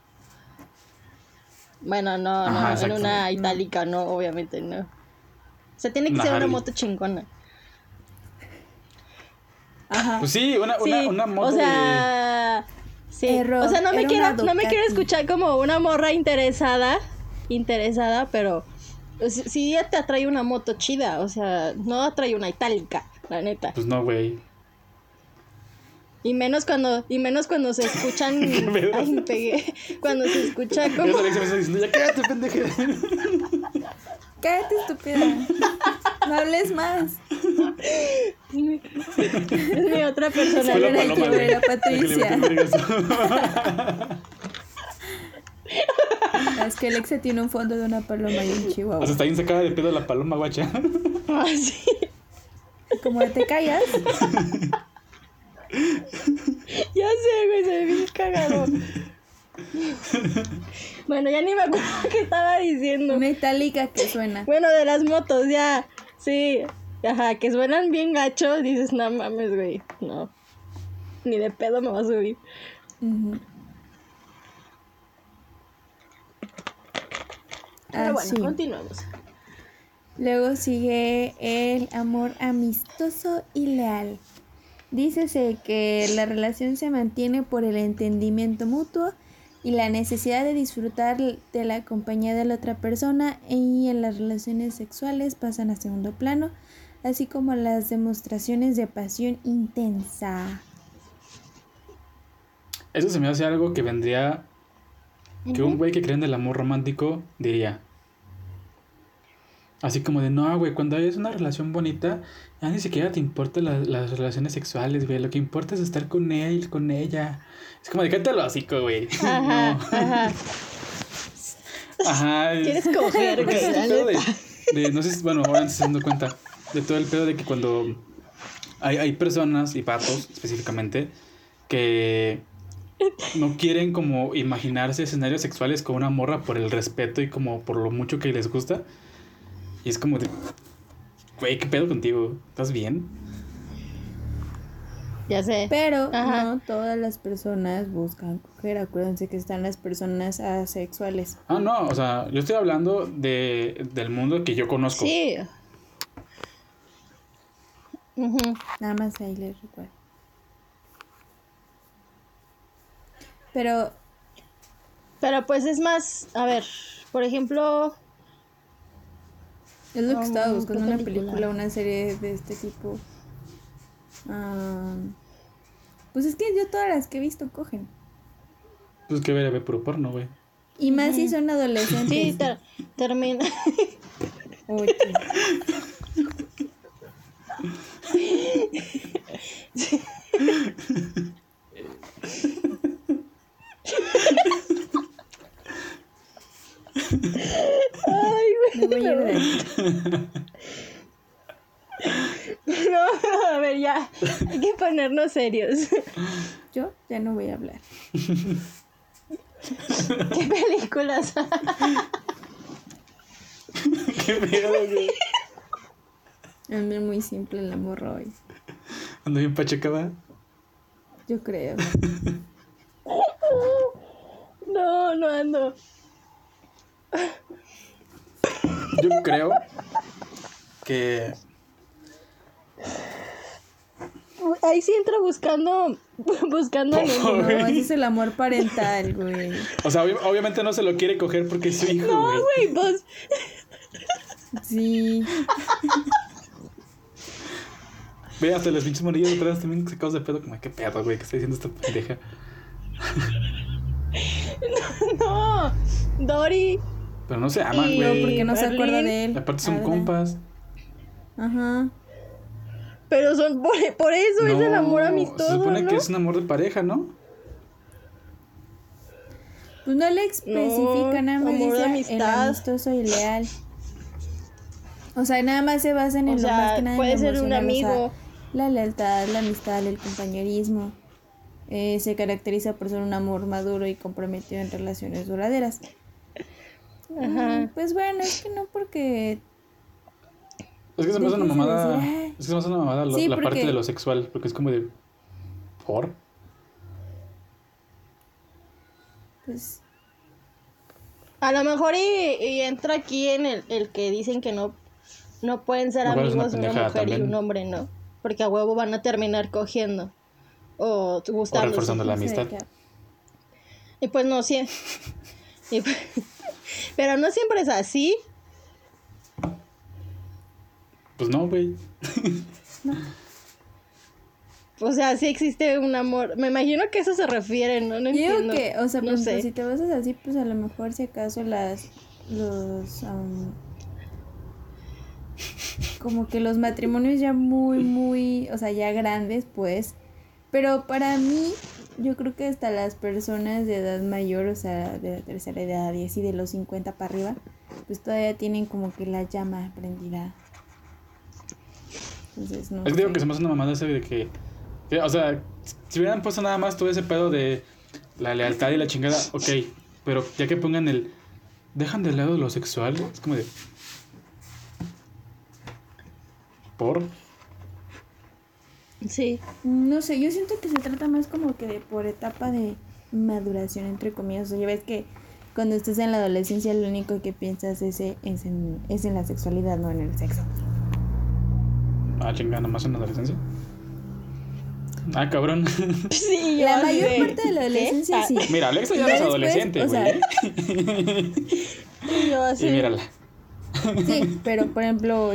S2: Bueno, no, no,
S3: Ajá,
S2: en
S3: exacto.
S2: una itálica, no, obviamente no. O sea, tiene que
S3: Una
S2: ser una moto chingona.
S1: Ajá.
S3: Pues sí, una,
S2: Sí,
S3: una, una moto
S2: o sea, sí.
S1: Error,
S2: o sea, no me quiero, no me quiero escuchar como una morra interesada, interesada, pero pues, sí te atrae una moto chida, o sea, no atrae una itálica, la neta.
S3: Pues no, güey.
S2: Y menos cuando, y menos cuando se escuchan, ay, me pegué, cuando se escucha
S3: Ya
S2: como,
S3: Alexa me está diciendo, ya cállate, pendeje.
S1: Cállate, estúpida. No hables más.
S2: es mi otra
S3: Fue
S2: persona.
S3: la
S1: Era
S3: paloma,
S1: yo, era
S3: la que le
S1: Patricia. Es que Alexa tiene un fondo de una paloma y un
S3: O
S1: chihuahua.
S3: sea, está bien sacada de pedo la paloma, guacha.
S2: Ah, sí.
S1: Como te callas,
S2: Ya sé, güey, se bien cagado. bueno, ya ni me acuerdo qué estaba diciendo.
S1: una itálica que suena.
S2: Bueno, de las motos, ya. Sí. Ajá, que suenan bien gacho. Dices, no mames, güey. No. Ni de pedo me va a subir.
S1: Ujú.
S2: Pero bueno,
S1: Así.
S2: continuamos.
S1: Luego sigue el amor amistoso y leal. Dícese que la relación se mantiene por el entendimiento mutuo y la necesidad de disfrutar de la compañía de la otra persona y en las relaciones sexuales pasan a segundo plano, así como las demostraciones de pasión intensa.
S3: Eso se me hace algo que vendría. Que un güey que cree en el amor romántico diría. Así como de, no, güey, cuando es una relación bonita, ya ni siquiera te importan las, las relaciones sexuales, güey. Lo que importa es estar con él, con ella. Es como de, el hocico, güey.
S2: Ajá,
S3: No.
S2: ajá.
S3: Ajá. es-
S2: Quieres coger, güey,
S3: es
S2: la
S3: el pedo de, de- no sé si, bueno, ahora se dando cuenta de todo el pedo de que cuando hay, hay personas y patos específicamente que no quieren como imaginarse escenarios sexuales con una morra por el respeto y como por lo mucho que les gusta. Y es como de, güey, ¿qué pedo contigo? ¿Estás bien?
S2: Ya sé.
S1: Pero
S2: Ajá.
S1: no todas las personas buscan coger. Acuérdense que están las personas asexuales.
S3: Ah, no, o sea, yo estoy hablando de, del mundo que yo conozco.
S2: Sí. Ujú.
S1: Nada más ahí les recuerdo. Pero
S2: Pero pues es más, a ver, por ejemplo,
S1: es lo que estaba
S2: ¿qué
S1: buscando una
S2: película?
S1: película, una serie de este tipo. Ah, pues es que yo todas las que he visto cogen.
S3: Pues que ver, a ver puro porno, güey.
S1: Y más si son adolescentes.
S2: sí, ter- termina.
S1: Uy,
S2: Ay,
S1: Me voy a ir de aquí.
S2: No, a ver, ya. Hay que ponernos serios.
S1: Yo ya no voy a hablar.
S2: ¿Qué películas?
S3: Qué pedo, güey.
S1: Ando muy simple el amor hoy.
S3: Ando bien pachecada.
S1: Yo creo.
S2: No, no ando.
S3: Yo creo que
S2: Ahí sí entra buscando, buscando
S3: favor.
S1: No, ese es el amor parental, güey.
S3: O sea, obvi- obviamente no se lo quiere coger porque es su hijo,
S2: No,
S3: güey.
S2: güey, pues.
S1: Sí.
S3: Ve, hasta los pinches morillos de atrás también sacados de pedo. Como, qué pedo, güey, que está diciendo esta pendeja.
S2: No. Dori.
S3: Pero no se aman,
S2: Y-
S1: No,
S3: güey.
S1: porque no se acuerda de él.
S3: Aparte son
S1: Ada.
S3: compas.
S1: Ajá.
S2: Pero son por, por eso es el
S3: No,
S2: amor amistoso.
S3: Se supone
S2: ¿no?
S3: que es un amor de pareja, ¿no?
S1: Pues no le especifica,
S2: No,
S1: nada más
S2: amor de
S1: dice el
S2: amistad.
S1: amistoso y leal. O sea, nada más se basan en
S2: O
S1: lo
S2: sea,
S1: más que nada
S2: puede ser un
S1: emocional, o sea,
S2: amigo.
S1: la lealtad, la amistad, el compañerismo. Eh, se caracteriza por ser un amor maduro y comprometido en relaciones duraderas.
S2: Ajá.
S1: Mm, Pues bueno, es que no porque
S3: Es que se me hace una mamada.
S1: decir.
S3: Es que se me hace una mamada
S1: Sí,
S3: la parte
S1: porque-
S3: de lo sexual. Porque es como de. ¿Por?
S1: pues
S2: A lo mejor y, y entra aquí en el, el que dicen que no, no pueden ser
S3: Igual una
S2: amigos una
S3: pendejada
S2: mujer y
S3: también.
S2: un hombre, ¿no? Porque a huevo van a terminar cogiendo. O
S3: O
S2: gustándose.
S3: reforzando la amistad.
S2: Y pues no, sí. Y pues- pero no siempre es así.
S3: Pues no, güey.
S2: O sea, sí existe un amor. Me imagino que eso se refiere, ¿no? No
S1: Yo
S2: entiendo.
S1: que, o sea,
S2: no sé.
S1: si te basas así, pues a lo mejor si acaso las, los, como que los matrimonios ya muy, muy, o sea, ya grandes, pues, pero para mí, yo creo que hasta las personas de edad mayor, o sea, de la tercera edad y así de los 50 para arriba, pues todavía tienen como que la llama prendida. Entonces, no
S3: Es que digo que se me hace una mamada ese de que, que, O sea, si hubieran puesto nada más todo ese pedo de la lealtad y la chingada, ok. Pero ya que pongan el. Dejan de lado lo sexual, es como de. ¿Por?
S2: Sí.
S1: No sé, yo siento que se trata más como que de por etapa de maduración, entre comillas. O sea, ya ves que cuando estás en la adolescencia lo único que piensas es, es, en, es en la sexualidad, no en el sexo.
S3: Ah, chingada, nomás en la adolescencia. Ah, cabrón.
S2: Sí, yo
S1: La mayor parte de la adolescencia sí.
S3: Mira, Alexa ya es
S1: después,
S3: adolescente,
S1: o sea,
S3: güey.
S2: y yo así.
S3: Y mírala.
S1: Sí, pero por ejemplo,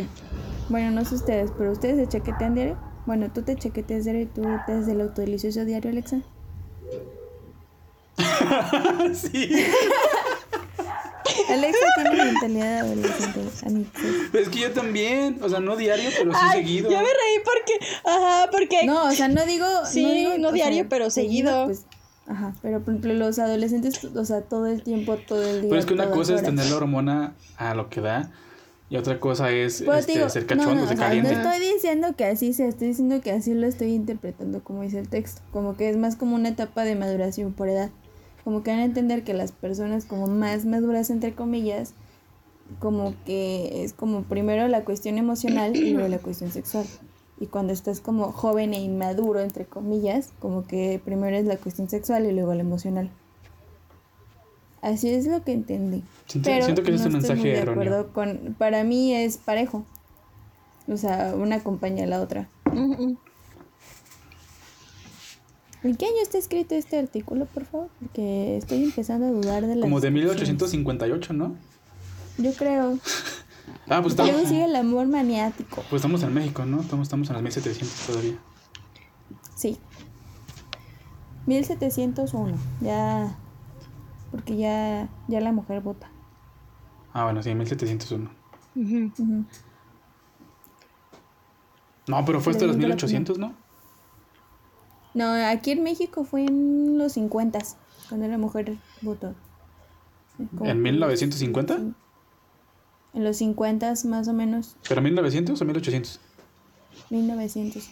S1: bueno, no sé ustedes, pero ustedes se chaquetean diario. Bueno, tú te chaqueteas diario y tú te haces el autodelicioso diario, Alexa.
S3: sí.
S1: Alexa tiene mentalidad de adolescente.
S3: Es que yo también. O sea, no diario, pero sí
S2: Ay,
S3: seguido.
S2: Yo me reí porque. Ajá, porque.
S1: No, o sea, no digo.
S2: Sí,
S1: no, digo,
S2: no
S1: o
S2: diario,
S1: sea,
S2: pero seguido.
S1: Pues, ajá, pero por ejemplo, los adolescentes, o sea, todo el tiempo, todo el día.
S3: Pero es que una cosa es tener la hormona a lo que da. Y otra cosa es
S1: Pues
S3: este,
S1: digo,
S3: ser
S1: no,
S3: cachondo,
S1: no,
S3: ser
S1: o sea,
S3: caliente.
S1: no estoy diciendo que así sea, estoy diciendo que así lo estoy interpretando como dice el texto, como que es más como una etapa de maduración por edad, como que van a entender que las personas como más maduras entre comillas, como que es como primero la cuestión emocional y luego la cuestión sexual. Y cuando estás como joven e inmaduro entre comillas, como que primero es la cuestión sexual y luego la emocional. Así es lo que entendí.
S3: Siento,
S1: Pero
S3: siento que es un mensaje
S1: de
S3: erróneo.
S1: acuerdo con para mí es parejo o sea una acompaña a la otra. ¿en qué año está escrito este artículo por favor? porque estoy empezando a dudar de la
S3: Como de 1858, ¿no?
S1: yo creo
S3: Ah, pues
S1: luego
S3: estamos,
S1: sigue el amor maniático
S3: pues estamos en México, ¿no? Estamos, estamos en los 1700 todavía.
S1: sí 1701 ya porque ya ya la mujer vota
S3: Ah, bueno, sí, 1701.
S2: Ujú.
S1: Ujú.
S3: No, pero fue hasta los
S1: Leyendo la
S3: 1800, ¿no?
S1: no aquí en México fue en los 50 cuando la mujer votó Como
S3: ¿En
S1: que-
S3: 1950?
S1: En los 50 más o menos,
S3: ¿Pero 1900 o 1800?
S1: 1900.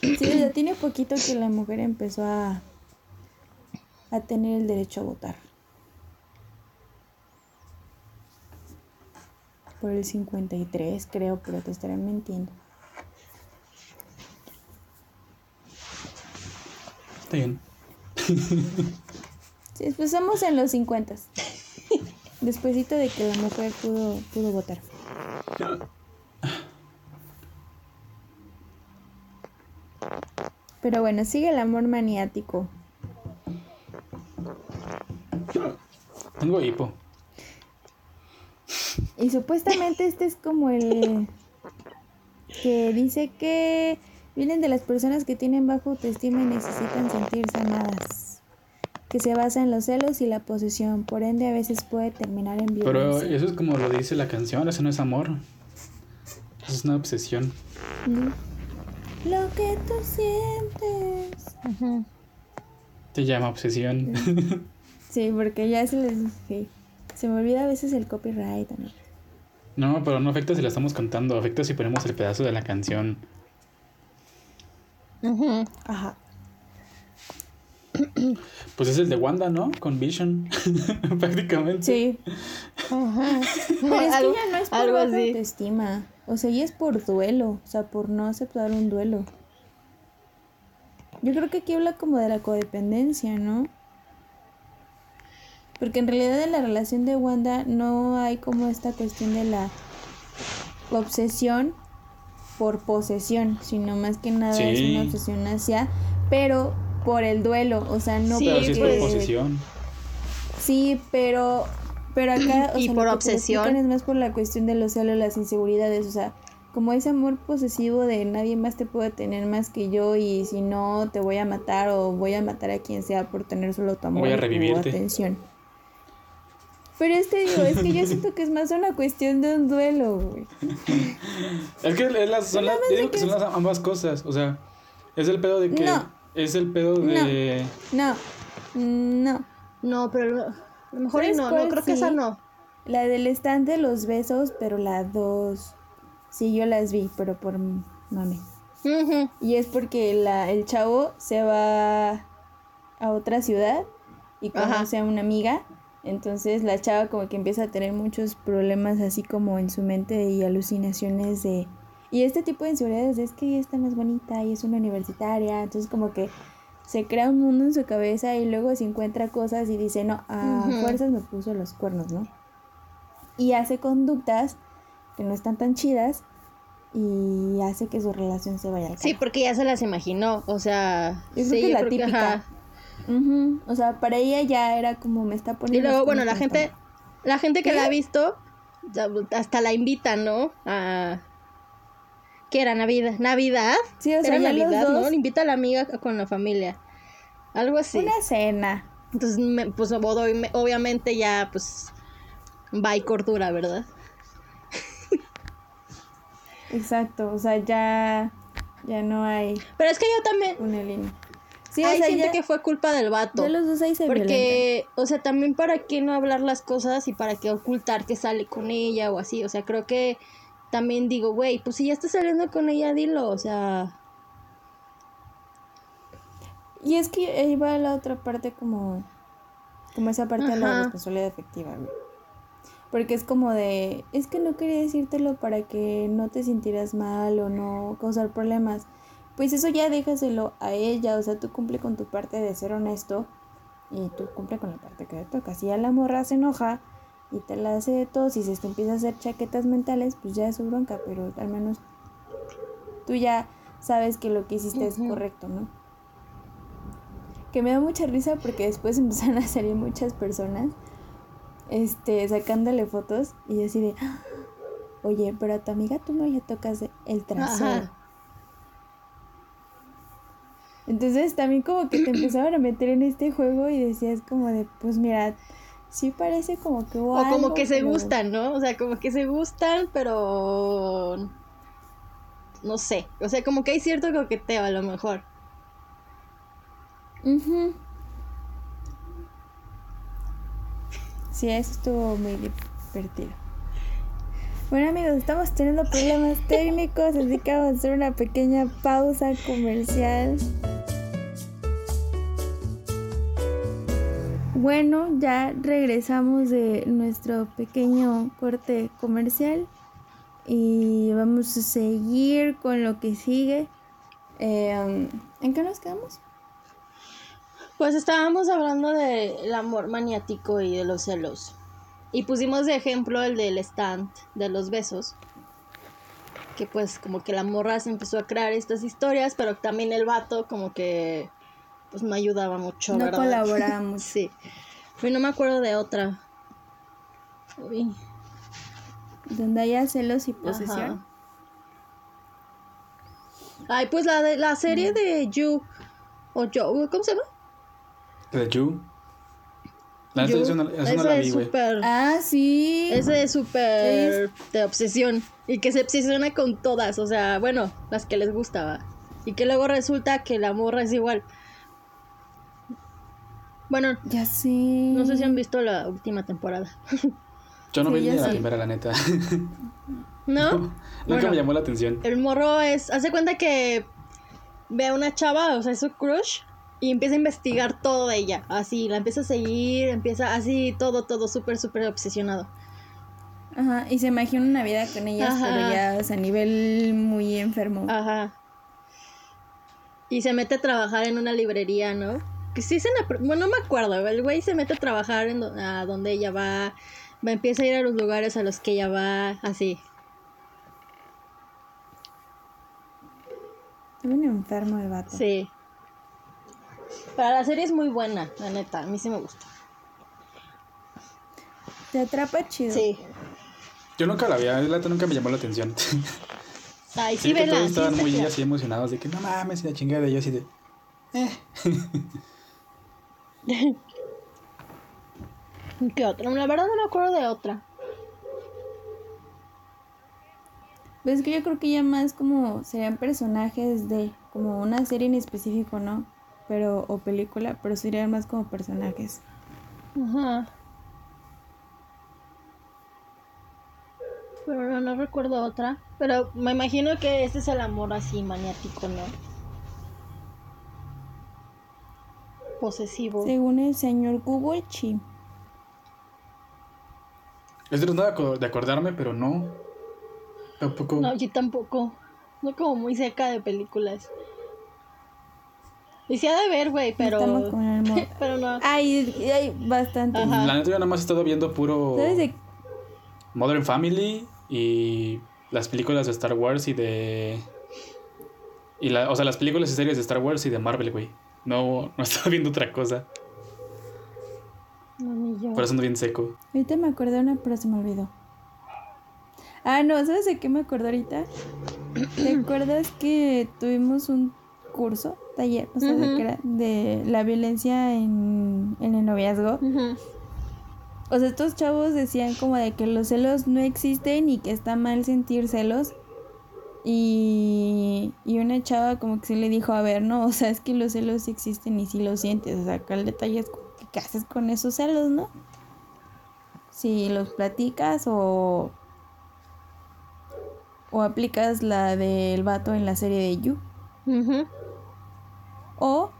S1: Sí, o sea, tiene poquito que la mujer empezó a, a tener el derecho a votar. Por el 53, creo, pero te estaré mintiendo.
S3: Está bien.
S1: Sí, pues en los 50. Despuésito de que la mujer pudo, pudo votar. Pero bueno, sigue el amor maniático.
S3: Tengo hipo.
S1: Y supuestamente este es como el que dice que vienen de las personas que tienen bajo autoestima y necesitan sentirse amadas. Que se basa en los celos y la posesión, por ende a veces puede terminar en
S3: Pero
S1: violencia.
S3: eso es como lo dice la canción, eso no es amor. Eso es una obsesión.
S1: ¿no? Lo que tú sientes.
S3: Se llama obsesión.
S1: Sí, porque ya se les... sí. Se me olvida a veces el copyright también.
S3: no, pero no afecta si la estamos cantando, afecta si ponemos el pedazo de la canción.
S2: Ujú.
S1: Ajá.
S3: Pues es el de Wanda, ¿no? Con Vision. Prácticamente.
S1: Sí.
S2: Ajá.
S1: Pero es
S2: Algo-
S1: que ya no es por
S2: algo
S1: baja
S2: así.
S1: autoestima. O sea, ya es por duelo. O sea, por no aceptar un duelo. Yo creo que aquí habla como de la codependencia, ¿no? Porque en realidad en la relación de Wanda no hay como esta cuestión de la obsesión por posesión, sino más que nada es una obsesión hacia, pero por el duelo, o sea, no
S2: Sí,
S3: Pero sí es por posesión.
S1: Sí, pero pero acá o
S2: Y
S1: sea,
S2: por obsesión.
S1: es más por la cuestión de los celos, las inseguridades, o sea, como ese amor posesivo de nadie más te puede tener más que yo y si no te voy a matar o voy a matar a quien sea por tener solo tu amor
S3: Voy a
S1: y tu atención. Pero este digo, es que yo siento que es más una cuestión de un duelo, güey.
S3: Es que es las, son las- yo digo que son las ambas cosas. O sea, es el pedo de que.
S1: No.
S3: Es el pedo de.
S1: No, no.
S2: No, pero lo- a lo mejor y
S1: ¿Sabes
S2: no, no, creo que esa no.
S1: La del stand de los besos, pero la dos. Sí, yo las vi, pero por.
S2: Ujú.
S1: Y es porque la, el chavo se va a otra ciudad y
S2: Ajá.
S1: conoce a una amiga. Entonces la chava como que empieza a tener muchos problemas así como en su mente y alucinaciones de... Y este tipo de inseguridades es que ella está más bonita y es una universitaria. Entonces como que se crea un mundo en su cabeza y luego se encuentra cosas y dice, no, a fuerzas me puso los cuernos, ¿no? Y hace conductas que no están tan chidas y hace que su relación se vaya al
S2: Sí,
S1: carajo.
S2: porque ya se las imaginó, o sea,
S1: Yo creo
S2: sí,
S1: que la típica.
S2: ajá.
S1: Ujú, O sea, para ella ya era como me está
S2: Y
S1: poniendo.
S2: luego,
S1: los
S2: bueno, la gente, la gente que la ha visto, hasta la invita, ¿no? A... ¿Qué era? Navidad. ¿Navidad?
S1: Sí, o sea,
S2: era Navidad,
S1: dos-
S2: ¿no? Le invita a la amiga con la familia. Algo así.
S1: Una cena.
S2: Entonces, me- pues obvi- obviamente ya, pues, va y cordura, ¿verdad?
S1: Exacto, o sea, ya, ya no hay
S2: Pero es que yo también,
S1: una línea. Sí, o
S2: ahí
S1: sea,
S2: siento
S1: ya-
S2: que fue culpa del vato.
S1: Ya los dos ahí se violentan.
S2: Porque, o sea, también para qué no hablar las cosas y para qué ocultar que sale con ella o así. O sea, creo que también digo, güey, pues si ya estás saliendo con ella, dilo. O sea,
S1: Y es que ahí va la otra parte como, como esa parte de la responsabilidad afectiva, güey. Porque es como de, es que no quería decírtelo para que no te sintieras mal o no causar problemas. Pues eso ya déjaselo a ella, o sea, tú cumple con tu parte de ser honesto y tú cumple con la parte que te toca. Si ya la morra se enoja y te la hace de todo, si se te empieza a hacer chaquetas mentales, pues ya es su bronca, pero al menos tú ya sabes que lo que hiciste es correcto, ¿no? Que me da mucha risa porque después empezaron a salir muchas personas este, sacándole fotos y así de, "Ah, oye, pero a tu amiga tú no le tocas el trasero.
S2: Ajá.
S1: Entonces también como que te empezaban a meter en este juego y decías como de, pues mira, sí parece como que...
S2: o como que se gustan, ¿no? O sea, como que se gustan, pero... No sé. O sea, como que hay cierto coqueteo a lo mejor.
S1: Ujú. Sí, eso estuvo muy divertido. Bueno amigos, estamos teniendo problemas técnicos, así que vamos a hacer una pequeña pausa comercial. Bueno, ya regresamos de nuestro pequeño corte comercial y vamos a seguir con lo que sigue. Eh, ¿En qué nos quedamos?
S2: Pues estábamos hablando del amor maniático y de los celos. Y pusimos de ejemplo el del stand de los besos. Que pues como que la morra se empezó a crear estas historias, pero también el vato como que pues no ayudaba mucho,
S1: No
S2: ¿verdad? sí. Pero no me acuerdo de otra. Uy.
S1: Donde haya celos y posesión.
S2: Ajá. Ay, pues la de la serie de You o Joe, ¿cómo se llama?
S3: The You. La
S2: You. es
S3: vi, güey.
S2: súper
S1: Ah, sí.
S2: Ese es súper de obsesión. Y que se obsesiona con todas. O sea, bueno, las que les gustaba. Y que luego resulta que la morra es igual. Bueno,
S1: Ya sé.
S2: no sé si han visto la última temporada.
S3: Yo no
S1: Sí,
S3: vi ni la primera, la neta.
S2: ¿No?
S3: Nunca
S2: Bueno.
S3: me llamó la atención.
S2: El morro es. Hace cuenta que ve a una chava, o sea, es su crush. Y empieza a investigar todo de ella. Así, la empieza a seguir, empieza así, todo, todo, súper, súper obsesionado.
S1: Ajá, y se imagina una vida con ellas,
S2: Ajá.
S1: pero ya, o sea, a nivel muy enfermo.
S2: Ajá. Y se mete a trabajar en una librería, ¿no? Que sí se la... Bueno, no me acuerdo. El güey se mete a trabajar en do- a donde ella va. Va, empieza a ir a los lugares a los que ella va. Así.
S1: Bien enfermo el vato.
S2: Sí. Para la serie es muy buena, la neta. A mí sí me gusta.
S1: Te atrapa chido.
S2: Sí.
S3: Yo nunca la vi, la nunca me llamó la atención.
S2: Ay, sí,
S3: Sí,
S2: vela.
S3: todos
S2: sí
S3: estaban
S2: está
S3: muy así emocionados de que no mames, y la chingada de yo así de. Eh.
S2: ¿Qué otra? La verdad no me acuerdo de otra.
S1: Pues es que yo creo que ya más como serían personajes de, como una serie en específico, ¿no? Pero, o película, pero serían más como personajes.
S2: Ajá. Pero no, no recuerdo otra. Pero me imagino que este es el amor así maniático, ¿no? Posesivo.
S1: Según el señor Google, sí.
S3: Es tratando de aco- de acordarme, pero no. Tampoco.
S2: No, yo tampoco. No como muy seca de películas. Y sí ha de ver, güey, pero.
S1: Estamos con el.
S2: Pero no.
S1: Hay, hay bastante.
S2: Ajá.
S3: La neta, yo nada más he estado viendo puro
S1: ¿Sabes de
S3: Modern Family y las películas de Star Wars y de. Y la, o sea, las películas y series de Star Wars y de Marvel, güey. No, no estaba viendo otra cosa.
S2: No, ni yo.
S3: Por eso ando bien seco.
S1: Ahorita me acordé de una, pero se me olvidó. Ah, no, ¿sabes de qué me acuerdo ahorita? ¿Te acuerdas que tuvimos un curso, taller, o sea, de, que era de la violencia en, en el noviazgo? O sea, estos chavos decían como de que los celos no existen y que está mal sentir celos. Y, y una chava como que sí le dijo, a ver, no, o sea, es que los celos sí existen y sí los sientes. O sea, acá el detalle es qué haces con esos celos, ¿no? Si los platicas o, o aplicas la del vato en la serie de You.
S2: Ujú.
S1: O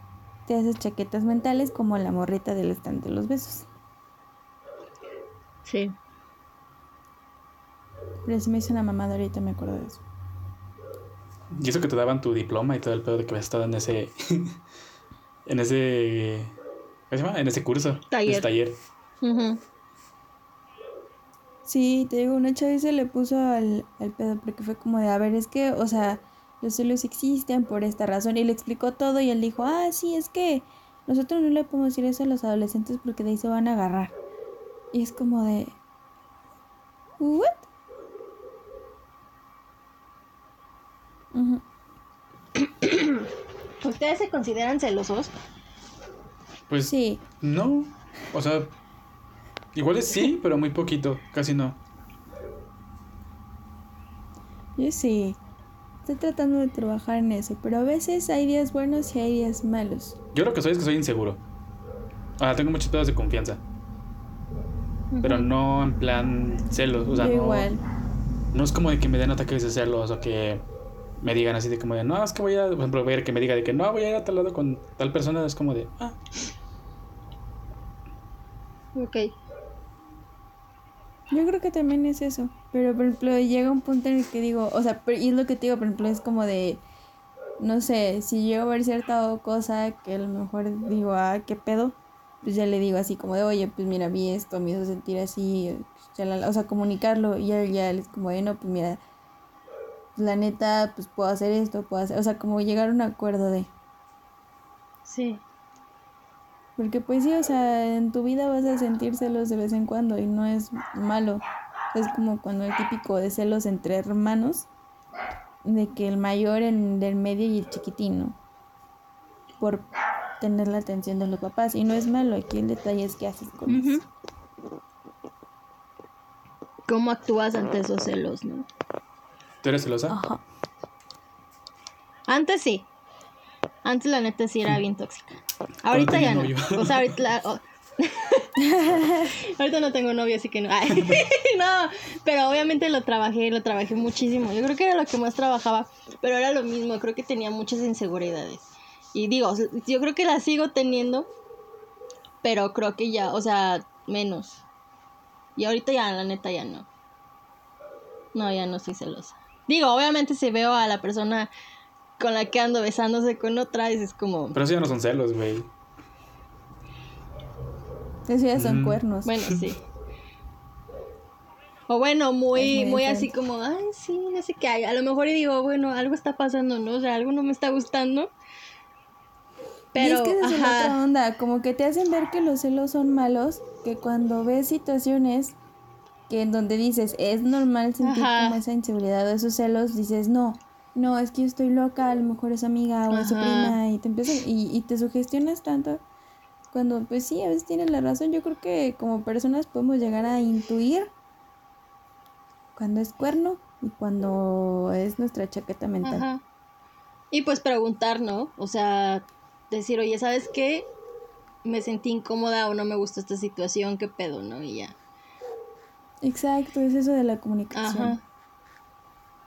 S1: te haces chaquetas mentales como la morrita del estante de los besos.
S2: Sí.
S1: Pero si me hizo una mamada ahorita, me acuerdo de eso.
S3: Y eso que te daban tu diploma y todo el pedo de que habías estado en ese. en ese. ¿Cómo se llama? En ese curso.
S2: Taller.
S3: Ese taller.
S1: Sí, te digo, una chava se le puso al, al pedo porque fue como de, a ver, es que, o sea, los celos existen por esta razón. Y le explicó todo y él dijo, ah, sí, es que nosotros no le podemos decir eso a los adolescentes porque de ahí se van a agarrar. Y es como de, ¿what? Ujú.
S2: ¿Ustedes se consideran celosos?
S3: Pues
S1: Sí,
S3: no. O sea, igual es sí, pero muy poquito. Casi no.
S1: yo sí. Estoy tratando de trabajar en eso, pero a veces hay días buenos y hay días malos.
S3: Yo lo que soy es que soy inseguro. Ah, tengo muchos pedos de confianza. Pero no en plan celos. O sea,
S1: yo
S3: no,
S1: igual.
S3: no es como de que me den ataques de celos o que me digan así de como de, no, es que voy a, por ejemplo, voy a ir que me diga de que no, voy a ir a tal lado con tal persona. Es como de, ah,
S2: Ok.
S1: Yo creo que también es eso. Pero, por ejemplo, llega un punto en el que digo, o sea, y es lo que te digo, por ejemplo, es como de, no sé, si llego a ver cierta cosa que a lo mejor digo, ah, qué pedo, pues ya le digo así como de, oye, pues mira, vi esto, me hizo sentir así, chalala", o sea, comunicarlo, y ya, ya es como de, no, pues mira, la neta, pues puedo hacer esto, puedo hacer, o sea, como llegar a un acuerdo de.
S2: Sí.
S1: Porque pues sí, o sea, en tu vida vas a sentir celos de vez en cuando y no es malo. Es como cuando el típico de celos entre hermanos, de que el mayor en del medio y el chiquitín, ¿no? Por tener la atención de los papás. Y no es malo, aquí el detalle es qué haces con eso.
S2: ¿Cómo actúas ante esos celos, no?
S3: ¿Tú eres celosa?
S1: Ajá.
S2: Antes sí. Antes la neta sí era bien tóxica. Ahorita ya no.
S3: novio.
S2: O sea, ahorita la- oh. Ahorita no tengo novio, así que no. Ay, no, pero obviamente lo trabajé, lo trabajé muchísimo. Yo creo que era lo que más trabajaba, pero era lo mismo, creo que tenía muchas inseguridades. Y digo, yo creo que las sigo teniendo, pero creo que ya, o sea, menos. Y ahorita ya, la neta, ya no. No, ya no soy celosa. Digo, obviamente si veo a la persona con la que ando besándose con otra, es como,
S3: Pero eso ya no son celos, güey.
S1: Eso ya son
S3: Mm.
S1: cuernos.
S2: bueno, sí. O bueno, muy,
S1: muy
S2: muy así como, ay, sí, no sé qué hay. A lo mejor y digo, bueno, algo está pasando, ¿no? O sea, algo no me está gustando. Pero,
S1: y es que esa es otra onda, como que te hacen ver que los celos son malos, que cuando ves situaciones que en donde dices es normal sentir
S2: Ajá.
S1: como esa inseguridad o esos celos, dices no, no, es que yo estoy loca, a lo mejor es amiga o es su prima y te empiezas y, y te sugestionas tanto cuando pues sí, a veces tienes la razón, yo creo que como personas podemos llegar a intuir cuando es cuerno y cuando es nuestra chaqueta mental.
S2: Ajá. Y pues preguntar, ¿no? O sea, decir, oye, ¿sabes qué? Me sentí incómoda o no me gustó esta situación, ¿qué pedo, no? Y ya.
S1: Exacto, es eso de la comunicación.
S2: Ajá.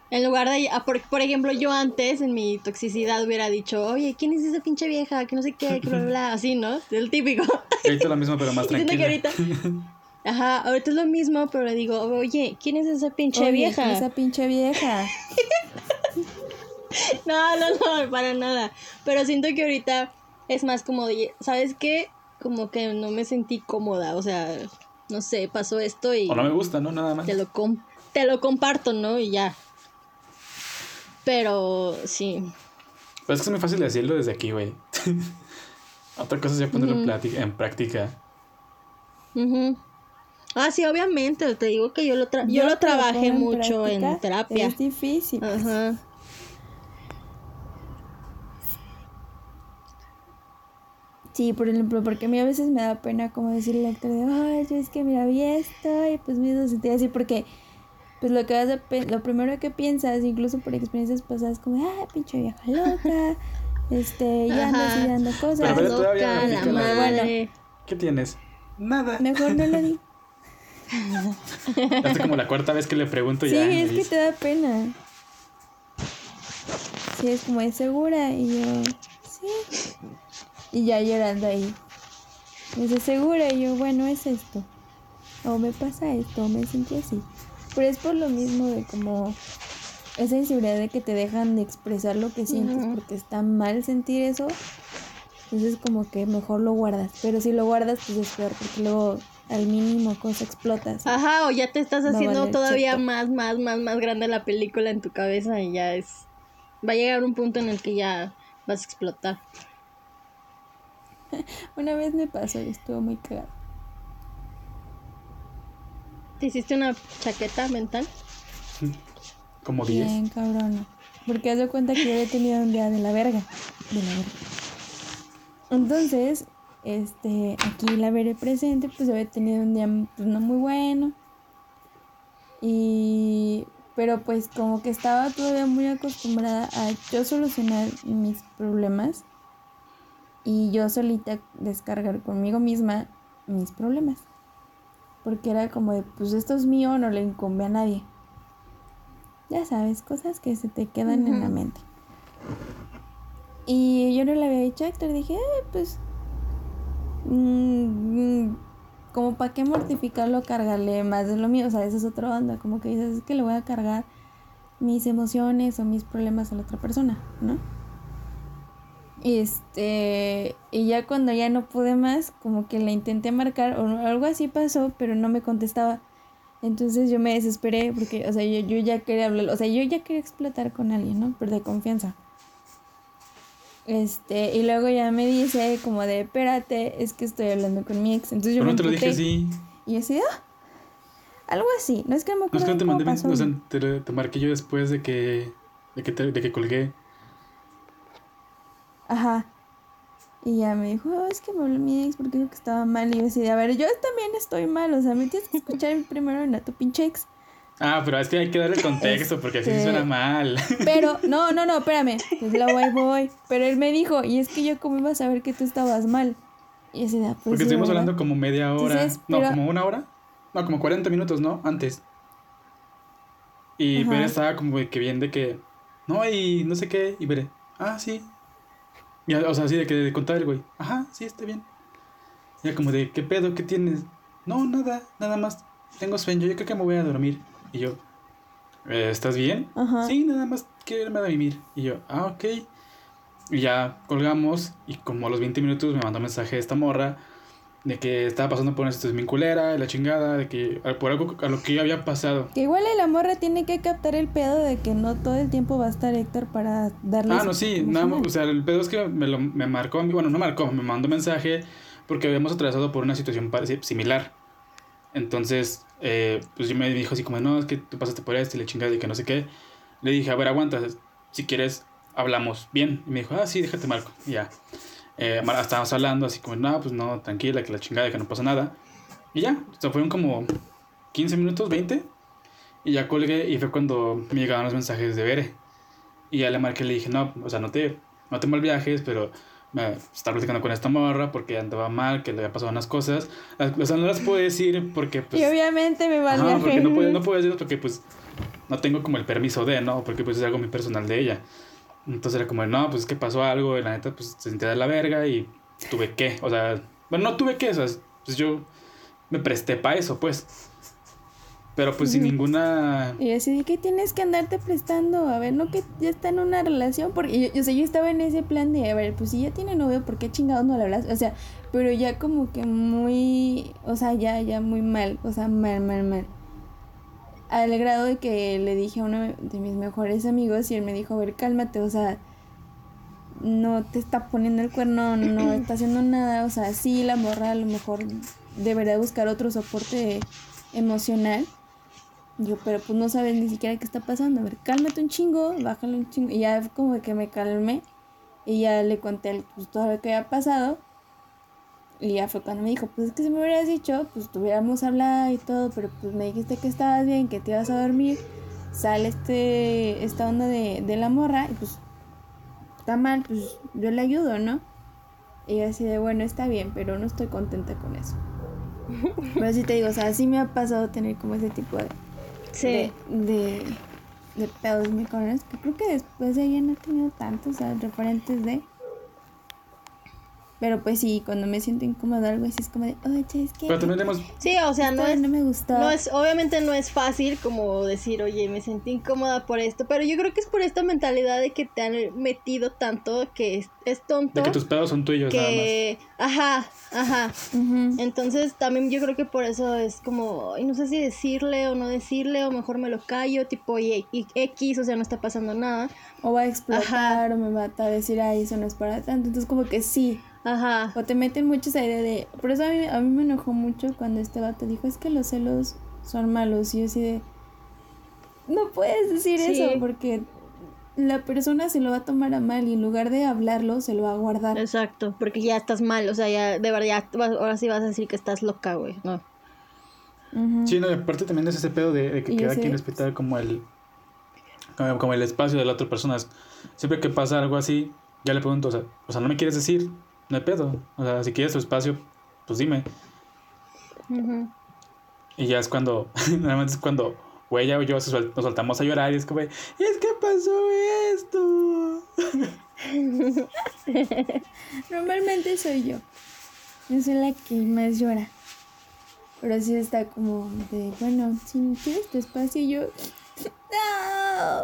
S2: En lugar de, ah, por, por ejemplo, yo antes en mi toxicidad hubiera dicho, oye, ¿quién es esa pinche vieja? Que no sé qué, que bla, bla, bla", así, ¿no? El típico.
S3: Ahorita lo mismo, pero más
S2: Y siento que
S3: tranquila.
S2: ahorita, ajá, ahorita es lo mismo, pero le digo, oye, ¿quién es esa pinche
S1: Oye,
S2: vieja?
S1: Esa pinche vieja.
S2: No, no, no, para nada. Pero siento que ahorita es más como ¿sabes qué? Como que no me sentí cómoda, o sea, no sé, pasó esto y
S3: O no me gusta, ¿no? Nada más.
S2: te lo, com- te lo comparto, ¿no? Y ya. Pero sí.
S3: Pero es que es muy fácil decirlo desde aquí, güey. Otra cosa es ya ponerlo en, práctica.
S2: Ujú. Ah, sí, obviamente, te digo que yo lo, tra- yo lo trabajé mucho en
S1: práctica,
S2: terapia.
S1: Es difícil.
S2: Ajá.
S1: Sí, por ejemplo, porque a mí a veces me da pena como decirle al actor de, ay, es que mira, vi esto y pues me hizo sentir así porque pues lo que vas a pe- lo primero que piensas, incluso por experiencias pasadas, como, ah, pinche vieja loca, este, ya ando así dando cosas.
S3: Pero, pero todavía no
S2: Loca, la madre.
S3: ¿Qué tienes? Nada.
S1: Mejor no lo di.
S3: Hasta como la cuarta vez que le pregunto
S1: Sí,
S3: ya. me
S1: es que te da pena. Sí, es como, ¿es segura? Y yo, sí. Y ya llorando ahí. Me dice, ¿segura? Y yo, bueno, es esto. O me pasa esto, o me sentí así. Pero es por lo mismo de como esa inseguridad de que te dejan de expresar lo que sientes
S2: Ujú.
S1: porque está mal sentir eso. Entonces como que mejor lo guardas. Pero si lo guardas, pues es peor porque luego al mínimo cosa explotas.
S2: Ajá, o ya te estás haciendo todavía
S1: cheto.
S2: más, más, más, más grande la película en tu cabeza y ya es... Va a llegar un punto en el que ya vas a explotar.
S1: Una vez me pasó y estuvo muy cagado.
S2: ¿Te hiciste una chaqueta mental?
S3: Como 10.
S1: Bien, cabrón. Porque haz de cuenta que yo había tenido un día de la verga. De la verga. Entonces, este, aquí la veré presente, pues había tenido un día pues, no muy bueno. Y. Pero pues como que estaba todavía muy acostumbrada a yo solucionar mis problemas. Y yo solita descargar conmigo misma mis problemas. Porque era como de, pues esto es mío, no le incumbe a nadie. Ya sabes, cosas que se te quedan en la mente. Y yo no le había dicho a Héctor, dije, "Eh, pues. mm, mm, como para qué mortificarlo, cargarle más de lo mío. O sea, esa es otra onda. Como que dices, es que le voy a cargar mis emociones o mis problemas a la otra persona, ¿no? Este, y ya cuando ya no pude más, como que la intenté marcar o algo así pasó, pero no me contestaba. Entonces yo me desesperé porque, o sea, yo, yo ya quería hablar, o sea, yo ya quería explotar con alguien, ¿no? Pero de confianza. Este, y luego ya me dice como de, espérate, es que estoy hablando con mi ex. Entonces yo
S3: Pero
S1: me
S3: no te lo dije así.
S1: Y yo así, "Ah", algo así, no es que no me
S3: No es
S1: acuerdo
S3: que no te
S1: cómo
S3: mandé.
S1: pasó.
S3: O sea, te, lo- te marqué yo después de que. De que, te- de que colgué.
S1: Ajá. Y ya me dijo, "Oh, es que me habló mi ex porque dijo que estaba mal. Y yo así, de, a ver, yo también estoy mal, o sea, me tienes que escuchar primero en a tu pinche ex.
S3: Ah, pero es que hay que darle contexto porque así sí
S1: Este-
S3: suena mal.
S1: Pero, no, no, no, espérame. Pues la voy, voy. Pero él me dijo, y es que yo cómo iba a saber que tú estabas mal. Y así de, "Ah, pues
S3: Porque estuvimos
S1: ¿verdad?".
S3: hablando como media hora.
S1: Entonces,
S3: no,
S1: pero-
S3: como una hora. No, como 40 minutos, ¿no? Antes. Y
S1: Ajá.
S3: Bere estaba como que bien de que. No, y no sé qué. Y Bere, ah, sí. Y, o sea, así de que de contar el güey. Ajá, sí, está bien. Ya como de, ¿qué pedo? ¿Qué tienes? No, nada, nada más. Tengo sueño, yo creo que me voy a dormir. Y yo, "Eh, ¿estás bien?
S1: Ajá.
S3: Sí, nada más quiero irme a dormir. Y yo, ah, ok. Y ya colgamos y como a los 20 minutos me mandó un mensaje esta morra de que estaba pasando por una situación bien culera, la chingada, de que por algo a lo que yo había pasado.
S1: Que igual la morra tiene que captar el pedo de que no todo el tiempo va a estar Héctor para darle.
S3: Ah, no, sí, nada o sea, el pedo es que me, lo, me marcó bueno, no marcó, me mandó mensaje porque habíamos atravesado por una situación similar. Entonces, eh, pues yo me dijo así como, no, es que tú pasaste por esto y le chingada y que no sé qué. Le dije, a ver, aguanta, si quieres, hablamos bien. Y me dijo, ah, sí, déjate marco. Y ya. Eh, estábamos hablando así como, no, pues no, tranquila, que la chingada, que no pasa nada. Y ya, o sea, fueron como 15 minutos, 20. Y ya colgué y fue cuando me llegaban los mensajes de Bere. Y ya le marqué y le dije, no, o sea, no te, no te mal viajes, pero me estaba platicando con esta morra porque andaba mal, que le había pasado unas cosas. Las- O sea, no las puedo decir porque, pues...
S1: y obviamente me va
S3: Ajá, porque no puedo, no puedo decirlo porque, pues, no tengo como el permiso de, ¿no? Porque, pues, es algo muy personal de ella. Entonces era como, no, pues, que pasó algo y la neta, pues, se sentía de la verga y tuve que, o sea, bueno, no tuve que, o sea, pues yo me presté para eso, pues. Pero, pues, sin ninguna...
S1: Y así, ¿de qué tienes que andarte prestando? A ver, no que ya está en una relación. Porque yo, yo, sea, yo estaba en ese plan de, a ver, pues si ya tiene novio, ¿por qué chingados no le hablas? O sea, pero ya como que muy, o sea, ya, ya muy mal, o sea, mal, mal, mal. Al grado de que le dije a uno de mis mejores amigos y él me dijo, a ver, cálmate, o sea, no te está poniendo el cuerno, no está haciendo nada, o sea, sí, la morra a lo mejor debería buscar otro soporte emocional. Yo, pero pues no sabes ni siquiera qué está pasando. A ver, cálmate un chingo, bájale un chingo. Y ya como que me calmé. Y ya le conté el- pues, todo lo que había pasado. Y ya fue cuando me dijo, pues es que si me hubieras dicho, pues tuviéramos hablado y todo, pero pues me dijiste que estabas bien, que te ibas a dormir. Sale este, esta onda de, de la morra y pues está mal, pues yo le ayudo, ¿no? Y yo así de, bueno, está bien, pero no estoy contenta con eso. Pero sí te digo, o sea, sí me ha pasado tener como ese tipo de,
S2: Sí.
S1: de, de, de pedos muy que creo que después de ella no he tenido tantos, o sea, referentes de... Pero pues sí, cuando me siento incómoda algo así es como de, oye, es que...
S3: Pero también hemos.
S2: Sí, o sea, no es,
S1: no me gustó.
S2: no es, obviamente no es fácil como decir, oye, me sentí incómoda por esto, pero yo creo que es por esta mentalidad de que te han metido tanto que es, es tonto.
S3: De que tus pedos son tuyos, nada más.
S2: que, ajá, ajá. Entonces también yo creo que por eso es como, ay, no sé si decirle o no decirle, o mejor me lo callo, tipo y, y X, o sea, no está pasando nada.
S1: O va a explotar,
S2: Ajá.
S1: o me va a decir, ay, eso no es para tanto. Entonces como que sí,
S2: Ajá.
S1: O te meten mucho esa idea de... Por eso a mí, a mí me enojó mucho cuando este vato dijo, es que los celos son malos. Y yo así de... No puedes decir
S2: Sí.
S1: eso porque la persona se lo va a tomar a mal y en lugar de hablarlo se lo va a guardar.
S2: Exacto, porque ya estás mal, o sea, ya de verdad, ya vas- ahora sí vas a decir que estás loca, güey, no.
S3: Sí, no, y aparte también es ese pedo de, de que
S1: Y
S3: cada
S1: ese-
S3: quien respeta como el. Como, como el espacio de la otra persona. Siempre que pasa algo así, ya le pregunto, o sea, o sea, no me quieres decir, no hay pedo. O sea, si quieres tu espacio, pues dime. Y ya es cuando, normalmente es cuando ella o yo suel- nos soltamos a llorar y es como, es que pasó esto.
S1: Normalmente soy yo. Yo soy la que más llora. Pero sí está como de, bueno, si quieres tu espacio, y yo... No.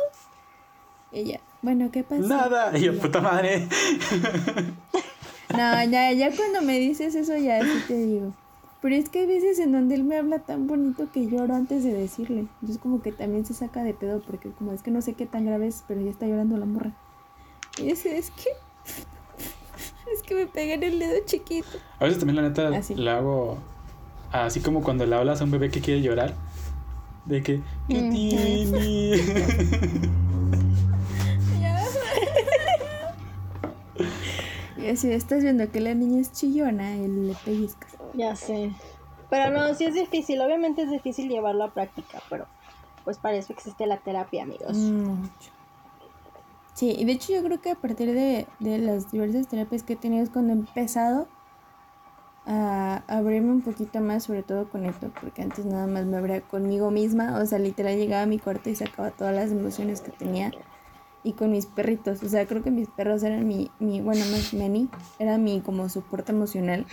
S1: Ella, bueno, ¿qué pasó?
S3: Nada. Y yo,
S1: ya.
S3: puta madre.
S1: No, ya, ya cuando me dices eso ya sí te digo. Pero es que hay veces en donde él me habla tan bonito que lloro antes de decirle. Entonces como que también se saca de pedo porque como es que no sé qué tan grave es, pero ya está llorando la morra. Y ese es que... Es que me pegué en el dedo chiquito.
S3: A veces también la neta
S1: Así.
S3: le hago así como cuando le hablas a un bebé que quiere llorar. De que, ¿qué
S2: Mm.
S3: tiene?
S1: Y así estás viendo que la niña es chillona y le pellizcas.
S2: Ya sé. Pero no, sí es difícil, obviamente es difícil llevarlo a práctica, pero pues para eso existe la terapia, amigos.
S1: Mucho. Sí, y de hecho yo creo que a partir de, de las diversas terapias que he tenido es cuando he empezado a abrirme un poquito más, sobre todo con esto, porque antes nada más me abría conmigo misma, o sea, literal llegaba a mi cuarto y sacaba todas las emociones que tenía y con mis perritos, o sea, creo que mis perros eran mi, mi bueno, más Manny, era mi como soporte emocional.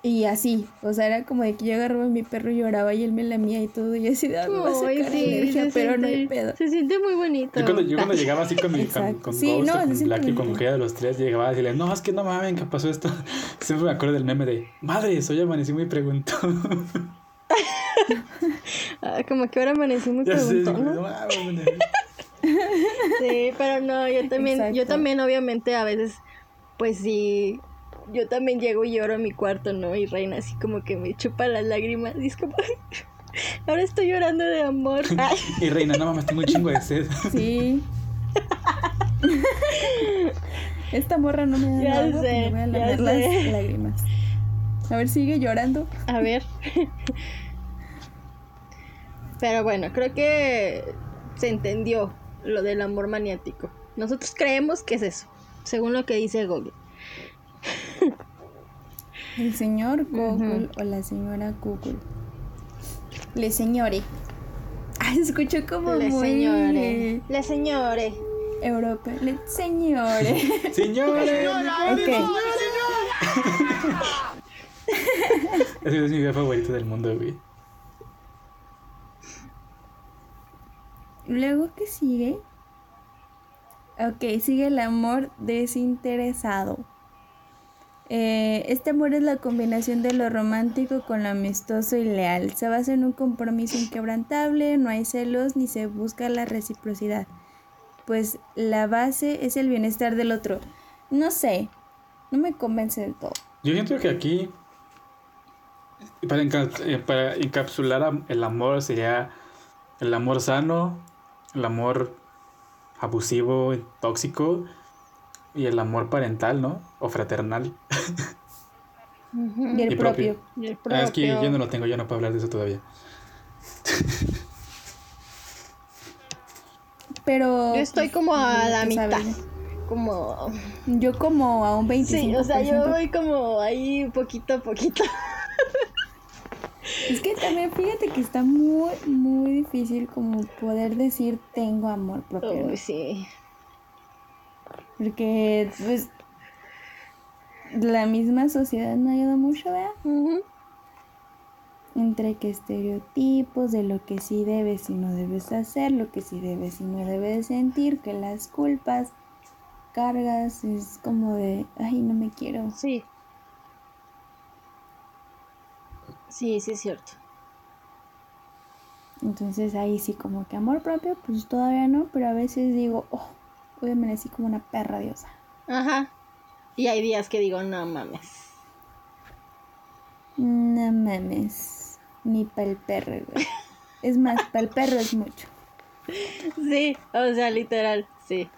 S1: Y así, o sea, era como de que yo agarraba a mi perro y lloraba y él me lamía y todo, y así de, "Ah,
S2: Ay, sí, se
S1: pero no hay pedo.
S2: Se siente muy bonito.
S3: Yo cuando, yo cuando llegaba así con mi con, con
S1: Sí,
S3: Ghost
S1: no,
S3: o
S1: se
S3: con Black y con cualquiera de los tres, llegaba a decirle, no, es que no mames, ¿qué pasó esto? Siempre me acuerdo del meme de, madre, soy amanecí muy preguntó.
S2: Ah, como que ahora amanecí muy preguntón,
S3: no.
S2: Sí, pero no, yo también, yo también obviamente a veces, pues sí, yo también llego y lloro a mi cuarto, ¿no? Y Reina así como que me chupa las lágrimas y es como, ahora estoy llorando de amor. Ay,
S3: Y reina, no mames, tengo un chingo de sed.
S1: Sí. Esta morra no me da
S2: Ya
S1: agua,
S2: sé,
S1: me voy a
S2: ya
S1: lamer las
S2: sé.
S1: lágrimas. A ver, sigue llorando.
S2: a ver. Pero bueno, creo que se entendió lo del amor maniático. Nosotros creemos que es eso, según lo que dice Google.
S1: El señor Google o la señora Google. Le señore. Ay, se escuchó como
S2: Le
S1: muy
S2: señore. Le señore.
S1: europeo. Le señore.
S3: Señores.
S1: ok.
S3: Ese es mi video favorito del mundo, güey.
S1: Luego, ¿qué sigue? Ok, sigue el amor desinteresado. Eh, este amor es la combinación de lo romántico con lo amistoso y leal. Se basa en un compromiso inquebrantable, no hay celos ni se busca la reciprocidad. Pues la base es el bienestar del otro. No sé, no me convence del todo.
S3: Yo siento que aquí, para, eh, encapsular el amor, sería el amor sano, el amor abusivo, tóxico y el amor parental, ¿no? O fraternal.
S1: Y el
S3: Y
S1: propio.
S3: propio.
S2: Y el
S3: Ah, es que
S2: propio.
S3: yo no lo tengo, yo no puedo hablar de eso todavía.
S1: Pero.
S2: Yo estoy
S1: pues,
S2: como a
S1: lo
S2: la mitad.
S1: sabes.
S2: Como.
S1: Yo como a un 25%.
S2: Sí, o sea, yo voy como ahí poquito a poquito.
S1: Es que también fíjate que está muy, muy difícil como poder decir tengo amor propio.
S2: sí.
S1: Porque, pues, la misma sociedad no ayuda mucho, ¿verdad?
S2: Ujú.
S1: Entre que estereotipos de lo que sí debes y no debes hacer, lo que sí debes y no debes sentir, que las culpas, cargas, es como de, ay, no me quiero.
S2: Sí. Sí, sí es cierto.
S1: Entonces ahí sí como que amor propio, pues todavía no, pero a veces digo, oh, hoy amanecí como una perra diosa.
S2: Ajá. Y hay días que digo, no mames.
S1: No mames, ni para el perro, güey. Es más, para el perro es mucho,
S2: Sí, o sea, literal, sí.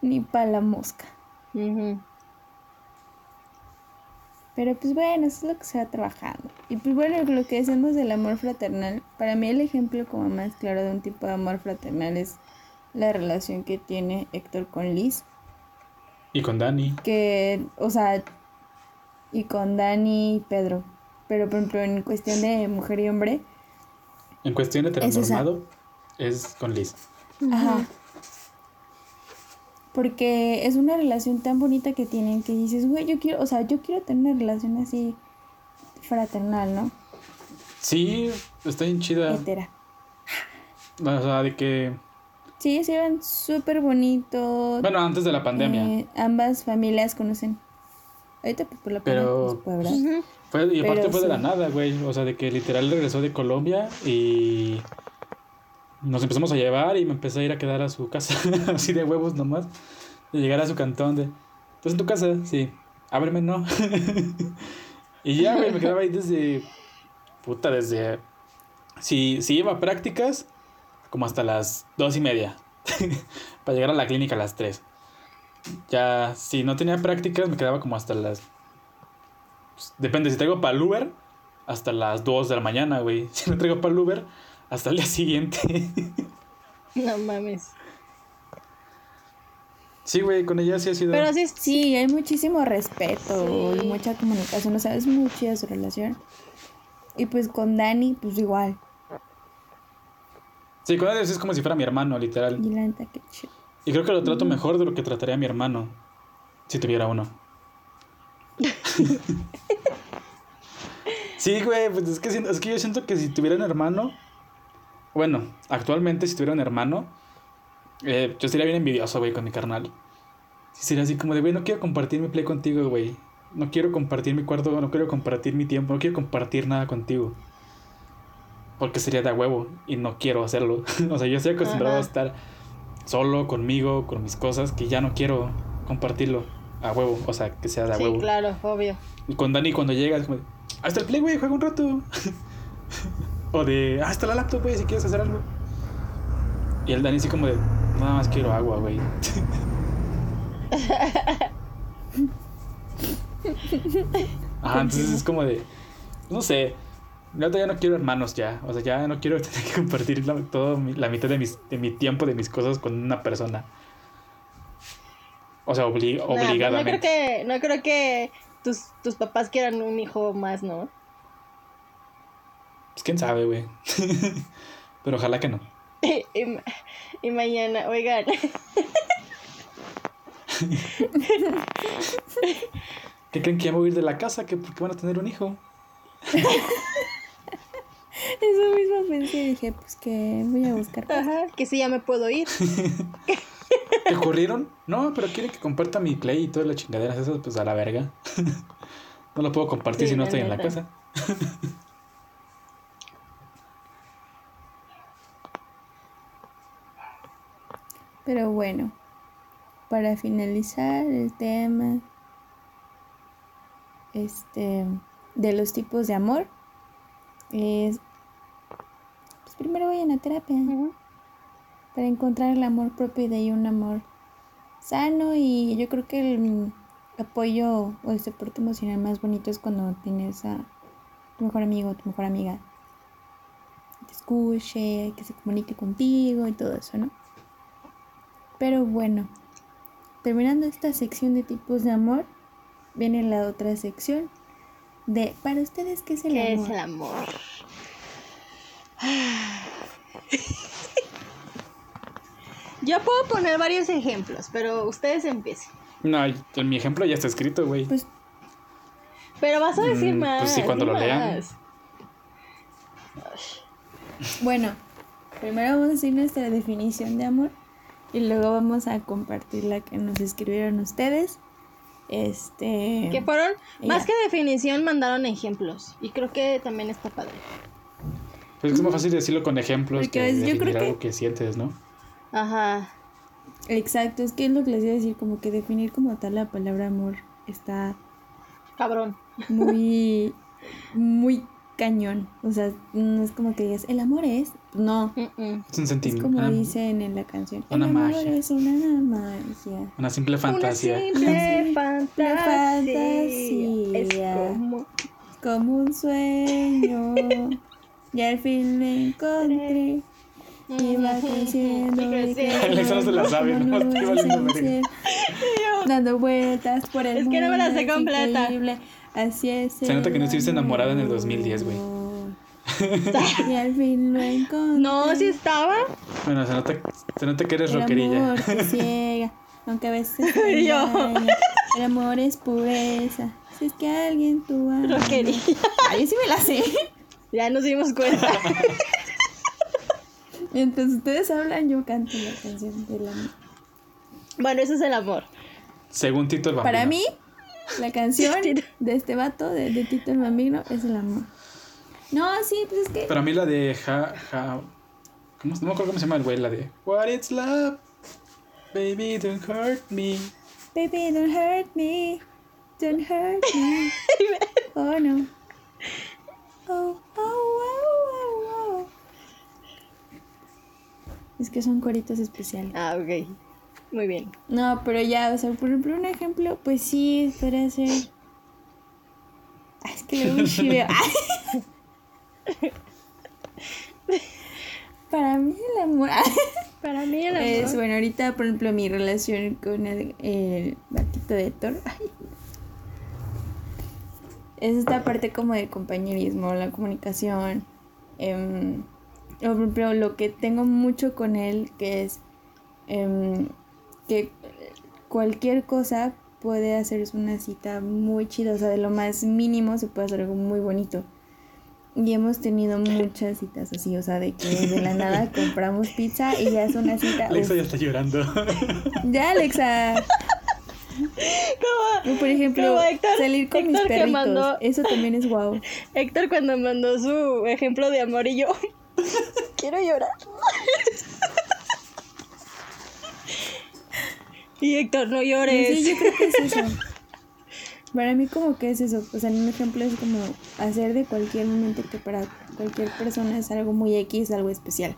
S1: ni para la mosca.
S2: Ujú.
S1: Pero pues bueno, eso es lo que se va trabajando. Y pues bueno, lo que decimos del amor fraternal, para mí el ejemplo como más claro de un tipo de amor fraternal es la relación que tiene Héctor con Liz.
S3: Y con Dani.
S1: Que, o sea, y con Dani y Pedro. Pero por ejemplo, en cuestión de mujer y hombre,
S3: En cuestión de
S1: Es esa.
S3: heteronormado, es con Liz.
S1: Ajá. Porque es una relación tan bonita que tienen que dices, güey, yo quiero, o sea, yo quiero tener una relación así fraternal, ¿no?
S3: Sí, está bien chida.
S1: Hetera.
S3: O sea, de que.
S1: Sí, se ven súper bonito.
S3: Bueno, antes de la pandemia.
S1: Eh, ambas familias conocen. Ahorita pues por la pandemia
S3: Pero-
S1: ¿verdad?
S2: Ujú.
S3: Fue, y aparte
S1: Pero
S3: fue de la nada, güey. O sea, de que literal regresó de Colombia y nos empezamos a llevar y me empecé a ir a quedar a su casa, así de huevos nomás. De llegar a su cantón de, ¿estás en tu casa? Sí. Ábreme, no. y ya, güey, me quedaba ahí desde, puta, desde, si, si iba prácticas, como hasta las dos y media, para llegar a la clínica a las tres. Ya, si no tenía prácticas, me quedaba como hasta las pues, depende, si traigo para el Uber, hasta las 2 de la mañana, güey. Si no traigo para el Uber, hasta el día siguiente.
S2: No mames.
S3: sí, güey, con ella sí ha sido.
S2: Pero sí, sí.
S1: Sí, hay muchísimo respeto
S2: Sí.
S1: y mucha comunicación, o sea, es muy chida su relación. Y pues con Dani, pues igual.
S3: Sí, con ella es como si fuera mi hermano, literal.
S1: Y la neta, qué chido.
S3: Y creo que lo trato mejor de lo que trataría a mi hermano, si tuviera uno. sí, güey, pues es que, siento- es que yo siento que si tuviera un hermano, bueno, actualmente si tuviera un hermano, eh, yo sería bien envidioso, güey, con mi carnal. Sí, sería así como de, güey, no quiero compartir mi play contigo, güey. No quiero compartir mi cuarto, no quiero compartir mi tiempo, no quiero compartir nada contigo. Porque sería de a huevo y no quiero hacerlo. o sea, yo estoy acostumbrado
S2: Ajá.
S3: a estar solo conmigo, con mis cosas, que ya no quiero compartirlo a huevo. O sea, que sea de a
S2: Sí,
S3: huevo.
S2: claro, obvio.
S3: Y con Dani cuando llega es como, de, está el play, güey, juega un rato. o de, ah, está la laptop, güey, si quieres hacer algo. Y el Dani así como de, nada más quiero agua, güey. Ajá, entonces es como de, no sé, yo ya no quiero hermanos ya, o sea, ya no quiero tener que compartir la, todo la mitad de, mis, de mi tiempo, de mis cosas con una persona. O sea, obli- obligadamente.
S2: no creo que, no creo que tus, tus papás quieran un hijo más, ¿no?
S3: Pues quién sabe, güey. Pero ojalá que no.
S2: y, y mañana, oigan,
S3: ¿Qué creen que ya me voy a ir de la casa? ¿Que porque van a tener un hijo?
S1: Eso mismo pensé y dije, pues que voy a buscar.
S2: ajá, que sí ya me puedo ir.
S3: ¿Te corrieron? No, pero quieren que comparta mi play y todas las chingaderas esas, pues a la verga. no lo puedo compartir
S2: Sí,
S3: si no estoy en la casa.
S1: Pero bueno, para finalizar el tema este de los tipos de amor es pues primero vayan a terapia
S2: Ujú.
S1: para encontrar el amor propio y de ahí un amor sano y yo creo que el, apoyo o el soporte emocional más bonito es cuando tienes a tu mejor amigo o tu mejor amiga que te escuche, que se comunique contigo y todo eso, ¿no? Pero bueno, terminando esta sección de tipos de amor, viene la otra sección de para ustedes qué es el
S2: ¿Qué
S1: amor.
S2: es el amor? Yo puedo poner varios ejemplos, pero ustedes empiecen.
S3: No, en mi ejemplo ya está escrito, güey.
S1: Pues
S2: Pero vas a decir
S3: Mm,
S2: más.
S3: pues sí, cuando lo lean.
S2: más.
S1: bueno, primero vamos a decir nuestra definición de amor y luego vamos a compartir la que nos escribieron ustedes. Este
S2: Que fueron, más
S1: ya.
S2: que definición, mandaron ejemplos. Y creo que también está padre.
S3: Pues es más fácil decirlo con ejemplos
S1: Porque
S3: que
S1: es- yo creo
S3: definir
S1: que-
S3: algo que sientes, ¿no?
S2: Ajá.
S1: Exacto, es que es lo que les iba a decir, como que definir como tal la palabra amor está
S2: Cabrón.
S1: muy, muy cañón. O sea, no es como que digas, el amor es. No.
S3: Es un
S1: es como
S3: sentimiento.
S1: dicen en la canción.
S3: una
S1: el amor
S3: magia.
S1: es una magia.
S3: Una simple fantasía.
S2: Una simple
S1: Una
S2: fantasía.
S1: fantasía.
S2: Es como.
S1: Como un sueño. y al fin lo encontré. Y va creciendo.
S3: Alexa no se la sabe, ¿no?
S1: Dando vueltas por el
S2: Es que no me la
S1: mundo,
S2: sé completa.
S1: Así es.
S3: Se nota que no estuviste enamorada en el
S1: amor.
S3: 2010, güey.
S1: Y al fin lo encontré.
S2: No, sí estaba.
S3: Bueno, se nota, se nota que eres
S1: El
S3: rockerilla.
S1: amor te ciega, aunque a veces
S2: yo.
S1: El amor es pureza. Si es que alguien tú amas.
S2: Rockerilla.
S1: Ay, sí me la sé.
S2: Ya nos dimos cuenta.
S1: Mientras ustedes hablan, yo canto la canción del amor.
S2: bueno, eso es el amor.
S3: Según Tito el Bambino.
S1: Para mí, la canción de este vato, de, de Tito el Bambino, es el amor. No, sí, pues es que.
S3: Para mí la de Ja... ja ¿cómo, no me acuerdo cómo se llama el güey. La de What it's love. Baby, don't hurt me.
S1: Baby, don't hurt me. Don't hurt me. Oh, no. Oh, oh, oh, oh, oh. Es que son coritos especiales.
S2: Ah, ok. Muy bien.
S1: No, pero ya, o sea, por ejemplo, un ejemplo, pues sí, podría ser. Ay, es que luego chiveo. Para mí el amor.
S2: Para mí el amor.
S1: Es bueno, ahorita, por ejemplo, mi relación con el, el gatito de Thor. ay. Es esta parte como de compañerismo, la comunicación. em, por ejemplo, lo que tengo mucho con él, que es em, que cualquier cosa puede hacerse una cita muy chida. O sea, de lo más mínimo se puede hacer algo muy bonito. Y hemos tenido muchas citas así, o sea, de que de la nada compramos pizza y ya es una cita.
S3: Alexa
S1: uf.
S3: ya está llorando.
S1: Ya, Alexa.
S2: Como
S1: por ejemplo,
S2: Como Héctor-
S1: salir con mis
S2: Héctor que
S1: perritos.
S2: mandó-
S1: Eso también es guau.
S2: Héctor cuando mandó su ejemplo de amor y yo quiero llorar. y Héctor, no llores.
S1: Sí, yo creo que es eso. Para mí como que es eso. O sea, un ejemplo es como hacer de cualquier momento que para cualquier persona es algo muy X, algo especial.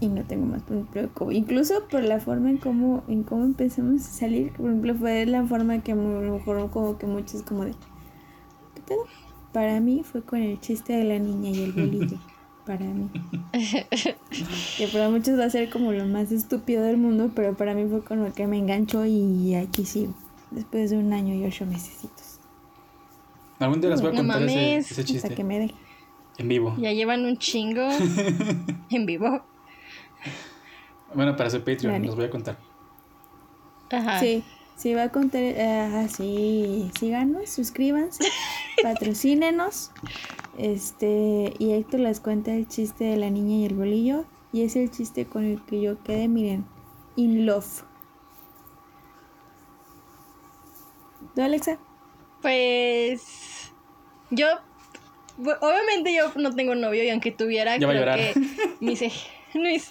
S1: Y no tengo más, por ejemplo, incluso por la forma en cómo, en cómo empezamos a salir, por ejemplo, fue la forma que a lo mejor como que muchos como de, ¿qué pedo? Para mí fue con el chiste de la niña y el bolillo, para mí. que para muchos va a ser como lo más estúpido del mundo, pero para mí fue con lo que me enganchó y aquí sigo, después de un año y ocho mesecitos,
S3: Algún día les voy a
S2: No
S3: contar ese,
S2: mames.
S3: ese
S1: hasta
S3: chiste.
S1: que me.
S3: En vivo.
S2: Ya llevan un chingo en vivo.
S3: Bueno, para su Patreon
S1: Vale.
S3: los voy a contar.
S2: Ajá.
S1: Sí, sí va a contar, ah, sí, síganos, suscríbanse, patrocínenos, este, y Héctor les cuenta el chiste de la niña y el bolillo, y es el chiste con el que yo quedé, miren, in love. ¿Tú, Alexa?
S2: Pues yo obviamente yo no tengo novio y aunque tuviera
S3: Ya
S2: creo que mis ej- mis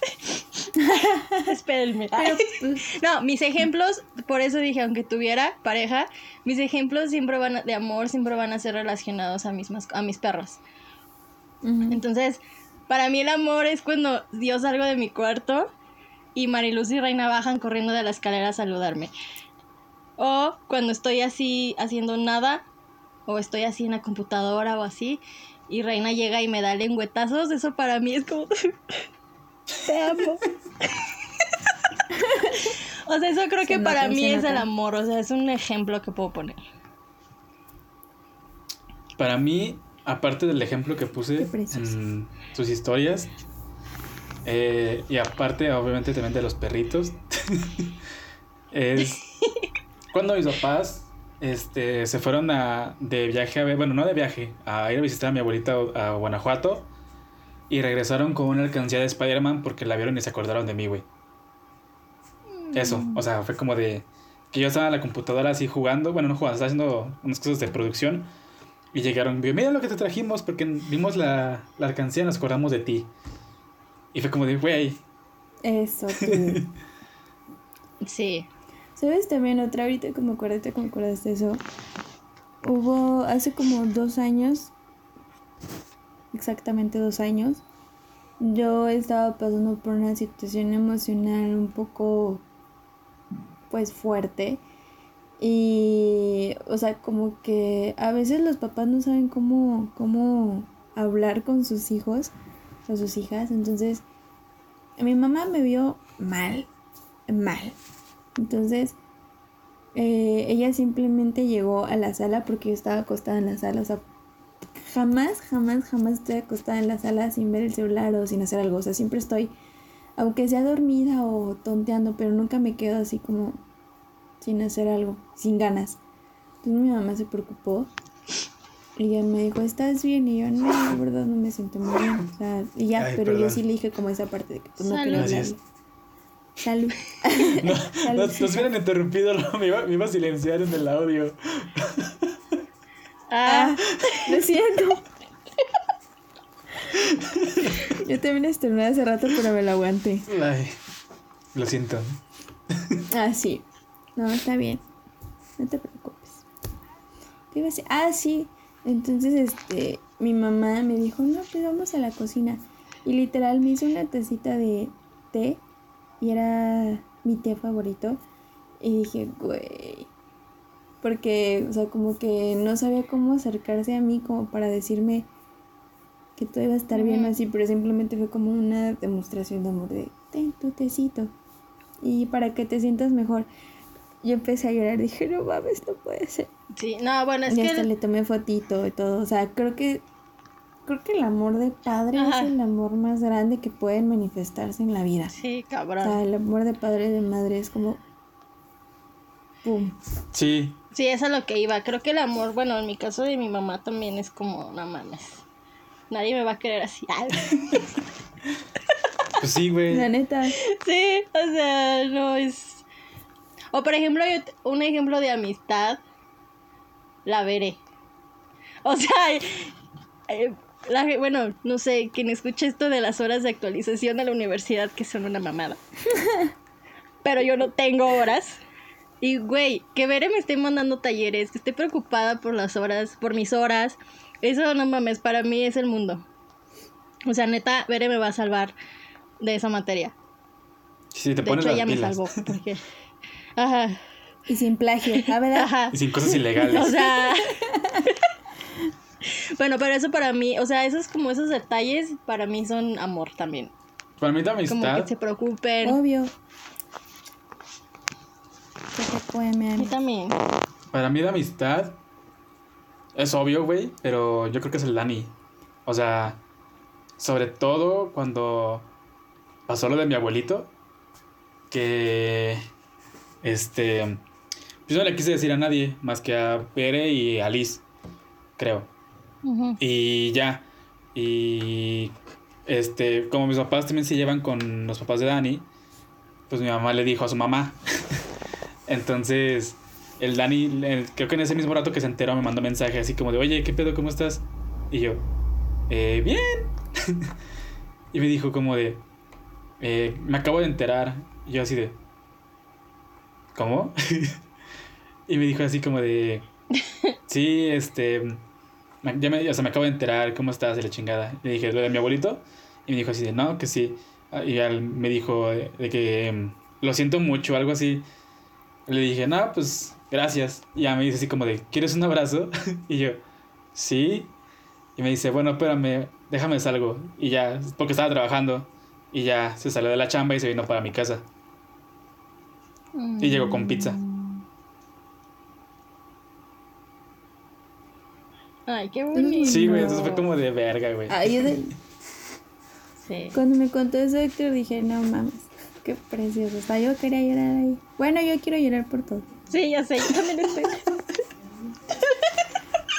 S2: espérenme.
S1: Pero, pues,
S2: No, mis ejemplos, por eso dije, aunque tuviera pareja, mis ejemplos siempre van a- de amor siempre van a ser relacionados a mis a mis perros. Entonces, para mí el amor es cuando yo salgo de mi cuarto y Mariluz y Reina bajan corriendo de la escalera a saludarme. O cuando estoy así haciendo nada, o estoy así en la computadora o así, y Reina llega y me da lengüetazos, eso para mí es como... Te amo. o sea, eso creo
S1: Se
S2: que
S1: nota,
S2: para mí es el amor, o sea, es un ejemplo que puedo poner.
S3: Para mí, aparte del ejemplo que puse en sus historias, eh, y aparte, obviamente, también de los perritos, es cuando mis papás este, se fueron a, de viaje, a ver, bueno, no de viaje, a ir a visitar a mi abuelita a Guanajuato y regresaron con una alcancía de Spider-Man porque la vieron y se acordaron de mí, güey. Eso, o sea, fue como de que yo estaba en la computadora así jugando, bueno, no jugando, estaba haciendo unas cosas de producción y llegaron, vio, mira lo que te trajimos porque vimos la, la alcancía y nos acordamos de ti. Y fue como de, güey,
S1: Eso, tú.
S2: Sí.
S1: ¿Sabes también otra ahorita que me acuerdo, que me acuerdas de eso? Hubo hace como dos años, exactamente dos años, yo estaba pasando por una situación emocional un poco, pues fuerte. Y, o sea, como que a veces los papás no saben cómo, cómo hablar con sus hijos o sus hijas. Entonces, mi mamá me vio mal, mal. Entonces, eh, ella simplemente llegó a la sala porque yo estaba acostada en la sala. O sea, jamás, jamás, jamás estoy acostada en la sala sin ver el celular o sin hacer algo. O sea, siempre estoy, aunque sea dormida o tonteando, pero nunca me quedo así como sin hacer algo, sin ganas. Entonces mi mamá se preocupó y ella me dijo, ¿estás bien? Y yo, no, la verdad no me siento muy bien. O sea, y ya,
S3: Ay,
S1: pero yo sí le dije como esa parte de que pues no
S2: Salud.
S1: quería hablarle. Salud.
S3: no,
S1: Salud.
S3: nos, nos hubieran interrumpido, lo- me, iba, me iba a silenciar en el audio.
S2: Ah,
S1: Ah, lo siento. Yo también estornudé hace rato, pero me lo aguanté.
S3: Ay, lo siento.
S1: Ah, sí. No, está bien. No te preocupes. ¿Qué iba a decir? Ah, sí. Entonces, este, mi mamá me dijo, no, pues vamos a la cocina. Y literal me hizo una tacita de té. Y era mi té favorito. Y dije, güey. Porque, o sea, como que no sabía cómo acercarse a mí como para decirme que todo iba a estar bien o así, pero simplemente fue como una demostración de amor de, ten tu tecito. Y para que te sientas mejor. Yo empecé a llorar, dije, no mames, no puede ser.
S2: sí, no, bueno, es
S1: y hasta
S2: que
S1: le tomé fotito y todo. O sea, creo que creo que el amor de padre
S2: Ajá.
S1: es el amor más grande que pueden manifestarse en la vida.
S2: sí,
S1: O
S2: cabrón.
S1: sea, el amor de padre y de madre es como pum.
S3: Sí,
S2: Sí, eso es lo que iba. Creo que el amor, bueno, en mi caso de mi mamá también es como, no mames. Nadie me va a querer así.
S3: Pues sí, güey.
S1: La neta.
S2: Sí, o sea, no es. O por ejemplo, yo un ejemplo de amistad, la veré. O sea, eh, la bueno, no sé, quien escuche esto de las horas de actualización de la universidad, que son una mamada. Pero yo no tengo horas. Y güey, que Bere me esté mandando talleres, que esté preocupada por las horas, por mis horas. Eso no mames, para mí es el mundo. O sea, neta, Bere me va a salvar de esa materia.
S3: Si te
S2: De
S3: pones
S2: hecho, ella me
S3: pilas.
S2: salvó. Porque... Ajá,
S1: Y sin plagio. Ah, ¿verdad?
S2: ajá.
S3: Y sin cosas ilegales.
S2: O sea. bueno, pero eso para mí, o sea, esos como esos detalles para mí son amor también.
S3: Para mí la
S2: Como
S3: amistad,
S2: que se preocupen.
S1: Obvio.
S2: También.
S3: para mí la amistad es obvio, güey, pero yo creo que es el Dani. O sea, sobre todo cuando pasó lo de mi abuelito, que este, pues no le quise decir a nadie más que a Pere y a Liz, creo. Y ya. Y este, como mis papás también se llevan con los papás de Dani, pues mi mamá le dijo a su mamá. Entonces, el Dani, creo que en ese mismo rato que se enteró, me mandó mensaje así como de, oye, ¿qué pedo? ¿Cómo estás? Y yo, "Eh, bien. y me dijo como de, "Eh, me acabo de enterar. Y yo así de, ¿cómo? y me dijo así como de, sí, este, ya me, o sea, me acabo de enterar, ¿cómo estás? De la chingada. Le dije, ¿lo de mi abuelito? Y me dijo así de, no, que sí. Y él me dijo de, de que em, lo siento mucho, algo así. Le dije, no, pues gracias. Y ya me dice así como de, ¿quieres un abrazo? y yo, sí. Y me dice, bueno, espérame, déjame salgo. Y ya, porque estaba trabajando. Y ya se salió de la chamba y se vino para mi casa. Y llegó con pizza.
S2: Ay, qué bonito.
S3: Sí, güey, entonces fue como de verga, güey.
S1: Ay, yo de-
S2: Sí.
S1: Cuando me contó eso Héctor dije, no mames, qué precioso. O sea, yo quería llorar ahí. Bueno, yo quiero llorar por todo.
S2: Sí, ya sé, yo también estoy.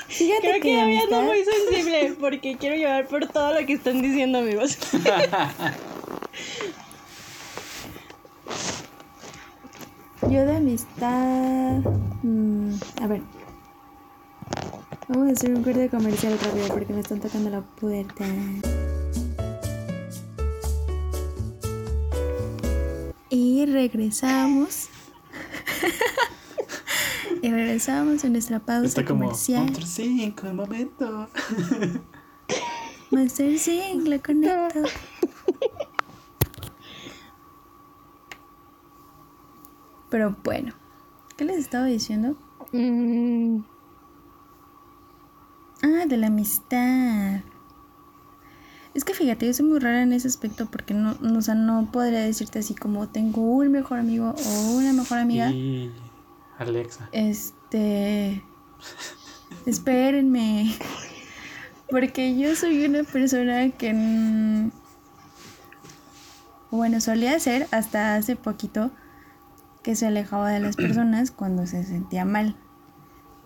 S1: Fíjate
S2: Creo que
S1: que
S2: ya
S1: la
S2: ando
S1: amistad-
S2: muy sensible porque quiero llorar por todo lo que están diciendo, amigos.
S1: Yo de amistad. mm, a ver. Vamos a hacer un corte comercial rápido porque me están tocando la puerta. Regresamos. y regresamos en nuestra pausa
S3: Está como,
S1: comercial.
S3: Monster 5, el momento.
S1: Master Sync, lo conecto. Pero bueno, ¿qué les estaba diciendo?
S2: Mm,
S1: Ah, de la amistad. Es que fíjate, yo soy muy rara en ese aspecto porque no, no, o sea, no podría decirte así como tengo un mejor amigo o una mejor amiga.
S3: Y Alexa.
S1: Este. Espérenme. Porque yo soy una persona que. Bueno, solía ser hasta hace poquito que se alejaba de las personas cuando se sentía mal.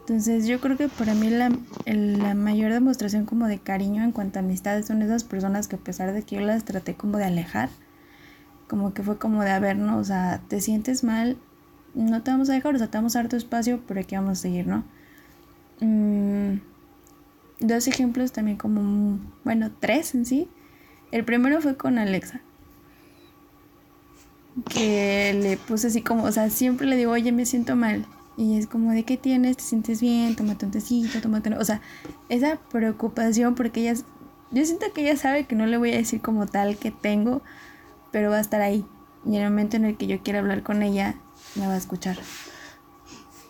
S1: Entonces yo creo que para mí la, la mayor demostración como de cariño en cuanto a amistades son esas personas que a pesar de que yo las traté como de alejar, como que fue como de, a o sea, te sientes mal, no te vamos a dejar, o sea, te vamos a dar tu espacio, pero aquí vamos a seguir, ¿no? Mm, dos ejemplos también como, bueno, tres en sí. El primero fue con Alexa. Que le puse así como, o sea, siempre le digo, oye, me siento mal. Y es como, ¿de qué tienes? ¿Te sientes bien? Tómate un tecito, tómate... un-". O sea, esa preocupación porque ella... Yo siento que ella sabe que no le voy a decir como tal que tengo, pero va a estar ahí. Y en el momento en el que yo quiera hablar con ella, me va a escuchar.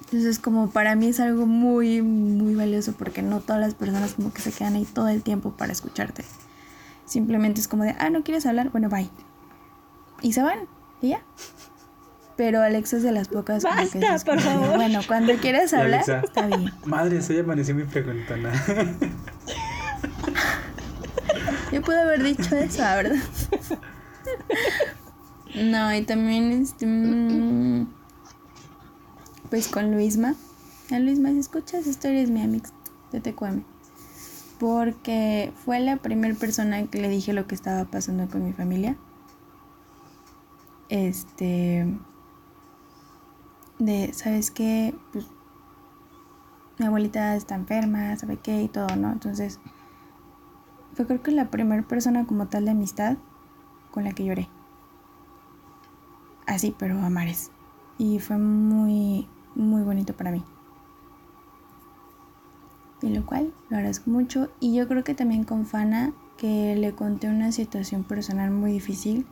S1: Entonces como para mí es algo muy, muy valioso porque no todas las personas como que se quedan ahí todo el tiempo para escucharte. Simplemente es como de, ah, no quieres hablar, bueno, bye. Y se van, y ya. Pero Alexa es de las pocas que
S2: Basta,
S1: dices
S2: por favor.
S1: Bueno, cuando quieras hablar,
S3: Alexa,
S1: está bien.
S3: Madre, eso ya amaneció muy preguntona.
S1: Yo pude haber dicho eso, la verdad. No, y también este mm, pues con Luisma. A Luisma, si escuchas historias mi amix de TQM. Porque fue la primera persona que le dije lo que estaba pasando con mi familia. Este de, ¿sabes qué? Pues mi abuelita está enferma, ¿sabe qué? Y todo, ¿no? Entonces, fue creo que la primera persona como tal de amistad con la que lloré. Así, pero a. Y fue muy, muy bonito para mí. Y lo cual lo agradezco mucho. Y yo creo que también con Fana, que le conté una situación personal muy difícil.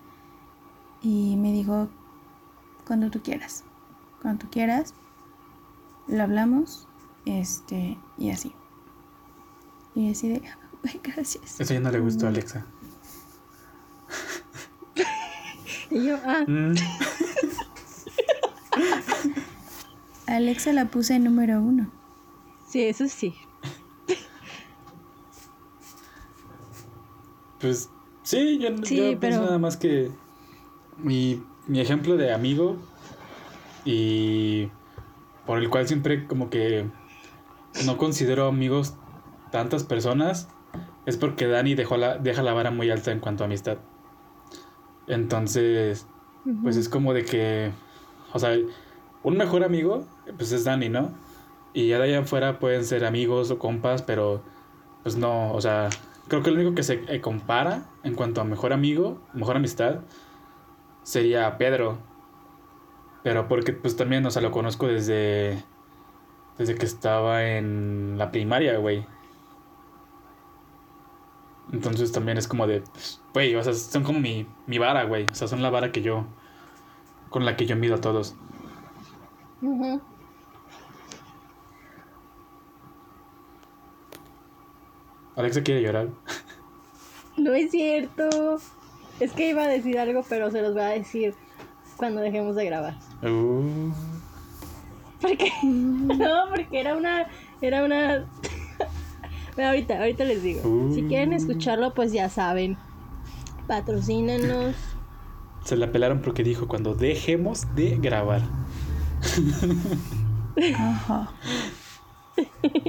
S1: Y me dijo, cuando tú quieras. Cuando tú quieras, lo hablamos. Este, y así. Y así de, ay, gracias.
S3: Eso ya no le gustó a Alexa.
S2: y yo, ah,
S3: Mm,
S1: Alexa la puse número uno.
S2: sí, eso sí.
S3: Pues sí, yo,
S2: Sí,
S3: yo pienso
S2: pero-
S3: nada más que mi, mi ejemplo de amigo y por el cual siempre como que no considero amigos tantas personas es porque Dani dejó la, deja la vara muy alta en cuanto a amistad. Entonces, pues es como de que, o sea, un mejor amigo, pues es Dani, ¿no? Y ya de allá afuera pueden ser amigos o compas, pero pues no, o sea, creo que lo único que se eh, compara en cuanto a mejor amigo, mejor amistad, sería Pedro. Pero porque pues también, o sea, lo conozco desde, desde que estaba en la primaria, güey. Entonces también es como de, pues, güey, o sea, son como mi, mi vara, güey. O sea, son la vara que yo, con la que yo mido a todos.
S2: Ujú.
S3: Alexa quiere llorar.
S2: No es cierto. Es que iba a decir algo, pero se los voy a decir cuando dejemos de grabar.
S3: Uh,
S2: Porque no, porque era una era una ahorita, ahorita les digo. Si quieren escucharlo, pues ya saben. Patrocínenos.
S3: se la pelaron porque dijo cuando dejemos de grabar.
S1: Ajá.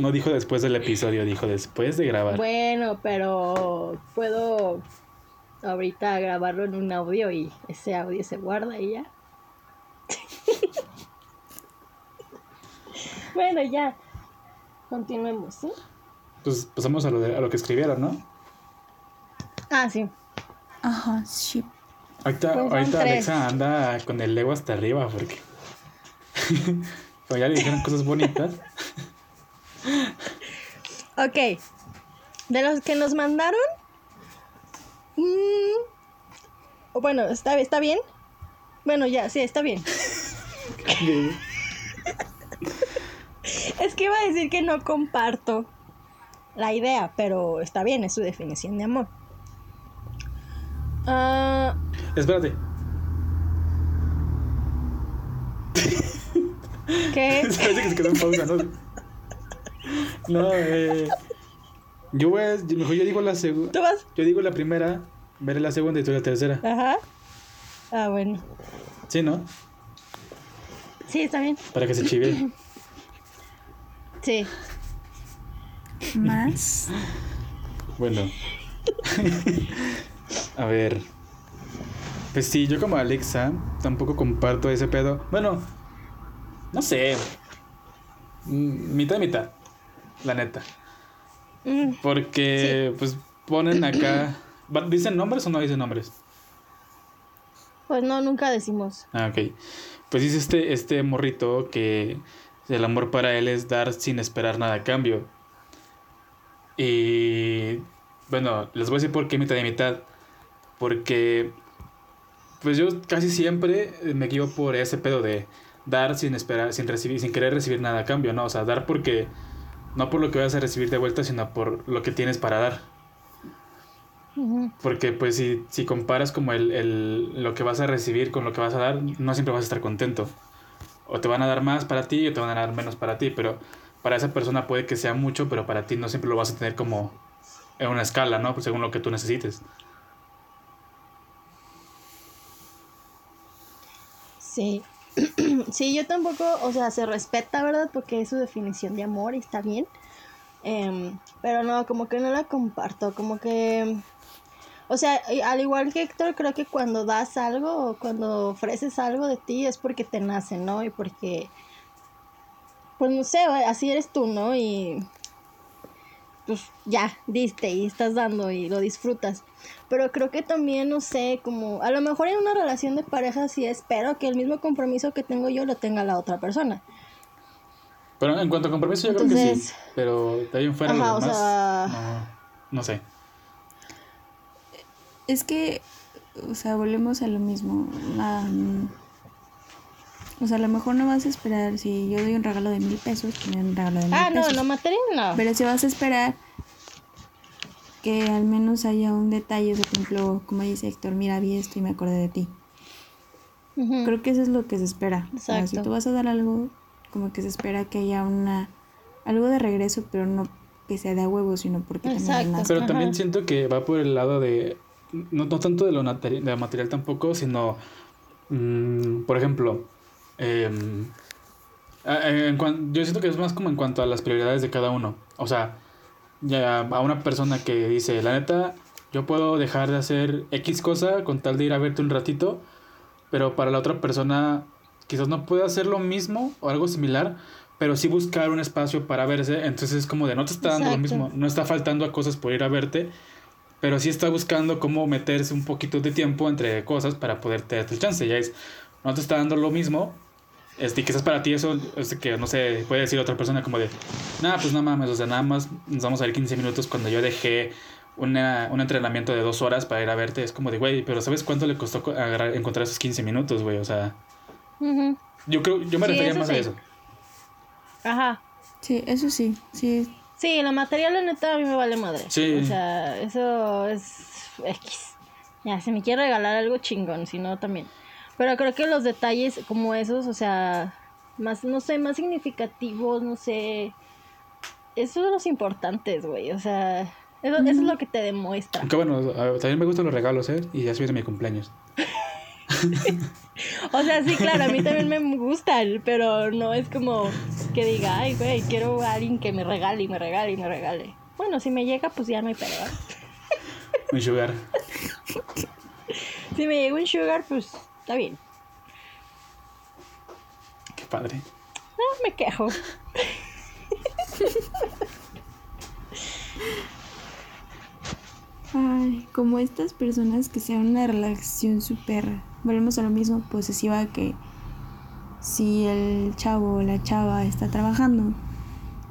S3: No dijo después del episodio, dijo después de grabar.
S2: Bueno, pero puedo ahorita grabarlo en un audio y ese audio se guarda y ya. bueno, ya. Continuemos, ¿sí?
S3: Pues pasamos a lo, de- a lo que escribieron, ¿no?
S2: Ah, sí.
S1: Ajá, sí.
S3: Ahorita,
S2: Pues
S3: ahorita. Alexa anda con el ego hasta arriba porque. Como ya le dijeron cosas bonitas.
S2: Ok. De los que nos mandaron. Mm, o bueno, ¿está, ¿está bien? Bueno, ya, sí, está bien. Es que iba a decir que no comparto la idea, pero está bien, es su definición de amor. Ah,
S3: Espérate.
S2: ¿Qué?
S3: Parece que se quedó en pausa, ¿no? No, eh. Yo voy a. Mejor yo digo la segunda.
S2: ¿Tú vas?
S3: Yo digo la primera, veré la segunda y tú la tercera.
S2: Ajá. Ah, bueno.
S3: Sí, ¿no?
S2: Sí, está bien.
S3: Para que se chive.
S2: Sí.
S1: Más.
S3: Bueno. A ver. Pues sí, yo como Alexa tampoco comparto ese pedo. Bueno, no sé. Mm, Mitad y mitad. La neta.
S2: Mm,
S3: Porque, pues, ponen acá. ¿Dicen nombres o no dicen nombres?
S2: Pues no, nunca decimos.
S3: Ah, ok. Pues dice este, este morrito que el amor para él es dar sin esperar nada a cambio. Y bueno, les voy a decir por qué mitad y mitad. Porque pues yo casi siempre me guío por ese pedo de dar sin esperar, sin recibir, sin querer recibir nada a cambio, ¿no? O sea, dar porque no por lo que vas a recibir de vuelta, sino por lo que tienes para dar. Porque pues si, si comparas como el, el- lo que vas a recibir con lo que vas a dar, no siempre vas a estar contento. O te van a dar más para ti o te van a dar menos para ti, pero para esa persona puede que sea mucho, pero para ti no siempre lo vas a tener como en una escala, ¿no? Pues según lo que tú necesites.
S2: Sí. sí, yo tampoco, o sea, se respeta, ¿verdad? Porque es su definición de amor y está bien. Em, pero no, como que no la comparto, como que... O sea, al igual que Héctor, creo que cuando das algo o cuando ofreces algo de ti es porque te nace, ¿no? Y porque... Pues no sé, así eres tú, ¿no? Y pues ya, diste y estás dando y lo disfrutas. Pero creo que también, no sé, como a lo mejor en una relación de pareja sí espero que el mismo compromiso que tengo yo lo tenga la otra persona.
S3: Pero en cuanto a compromiso, yo creo que sí.
S2: Entonces-
S3: Pero de ahí en fuera,
S2: Ajá,
S3: lo
S2: o
S3: demás,
S2: sea-
S3: no, no sé.
S1: Es que, o sea, volvemos a lo mismo. Ah, o sea, a lo mejor no vas a esperar si yo doy un regalo de mil pesos, que me den un regalo de mil
S2: Ah, no,
S1: pesos.
S2: no, material no.
S1: Pero si vas a esperar que al menos haya un detalle, por ejemplo, como dice Héctor, mira, vi esto y me acordé de ti.
S2: Ujú.
S1: Creo que eso es lo que se espera. O sea, si tú vas a dar algo, como que se espera que haya una algo de regreso, pero no que sea de a huevo, sino porque también
S2: Exacto.
S1: nace.
S3: Pero
S2: Ajá.
S3: también siento que va por el lado de. No, no tanto de lo, de lo material tampoco, sino. mm, por ejemplo. em, a- en yo siento que es más como en cuanto a las prioridades de cada uno. O sea, ya a una persona que dice, la neta, yo puedo dejar de hacer X cosa con tal de ir a verte un ratito, pero para la otra persona quizás no puede hacer lo mismo o algo similar, pero sí buscar un espacio para verse, entonces es como de no te está dando lo mismo, no está faltando a cosas por ir a verte, pero sí está buscando cómo meterse un poquito de tiempo entre cosas para poderte dar el chance, ya es, no te está dando lo mismo, este, y quizás para ti eso, este, que no sé, puede decir otra persona como de, nada, pues no mames, o sea, nada más nos vamos a ir 15 minutos cuando yo dejé una, un entrenamiento de dos horas para ir a verte. Es como de, güey, pero ¿sabes cuánto le costó agarrar, encontrar esos 15 minutos, güey? O sea, yo creo, yo me
S2: Sí,
S3: refería más a eso.
S2: Ajá.
S1: Sí, eso sí, sí.
S2: Sí, la material, la neta, a mí me vale madre.
S3: Sí.
S2: O sea, eso es X. Ya, si me quiere regalar algo chingón, si no, también. Pero creo que los detalles como esos, o sea, más, no sé, más significativos, no sé. Esos son los importantes, güey. O sea, eso, eso es lo que te demuestra.
S3: Aunque bueno, también me gustan los regalos, ¿eh? Y ya se viene mi cumpleaños.
S2: O sea, sí, claro, a mí también me gustan, pero no es como que diga, ay, güey, quiero a alguien que me regale y me regale y me regale. Bueno, si me llega, pues ya no hay pedo.
S3: Un sugar.
S2: Si me llega un sugar, pues está bien.
S3: Qué padre.
S2: No me quejo.
S1: Ay, como estas personas que sean una relación súper, volvemos a lo mismo, posesiva que si el chavo o la chava está trabajando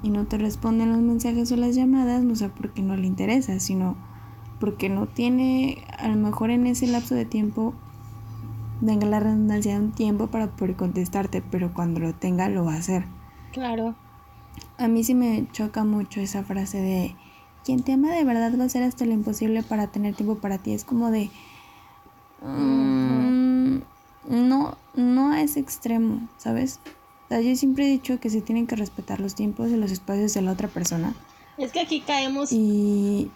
S1: y no te responden los mensajes o las llamadas, no sé por qué no le interesa, sino porque no tiene, a lo mejor en ese lapso de tiempo, venga la redundancia, un tiempo para poder contestarte, pero cuando lo tenga lo va a hacer.
S2: Claro.
S1: A mí sí me choca mucho esa frase de quien te ama de verdad va a hacer hasta lo imposible para tener tiempo para ti. Es como de mm, no, no a ese extremo, ¿sabes? O sea, yo siempre he dicho que se tienen que respetar los tiempos y los espacios de la otra persona.
S2: Es que aquí caemos.
S1: Y,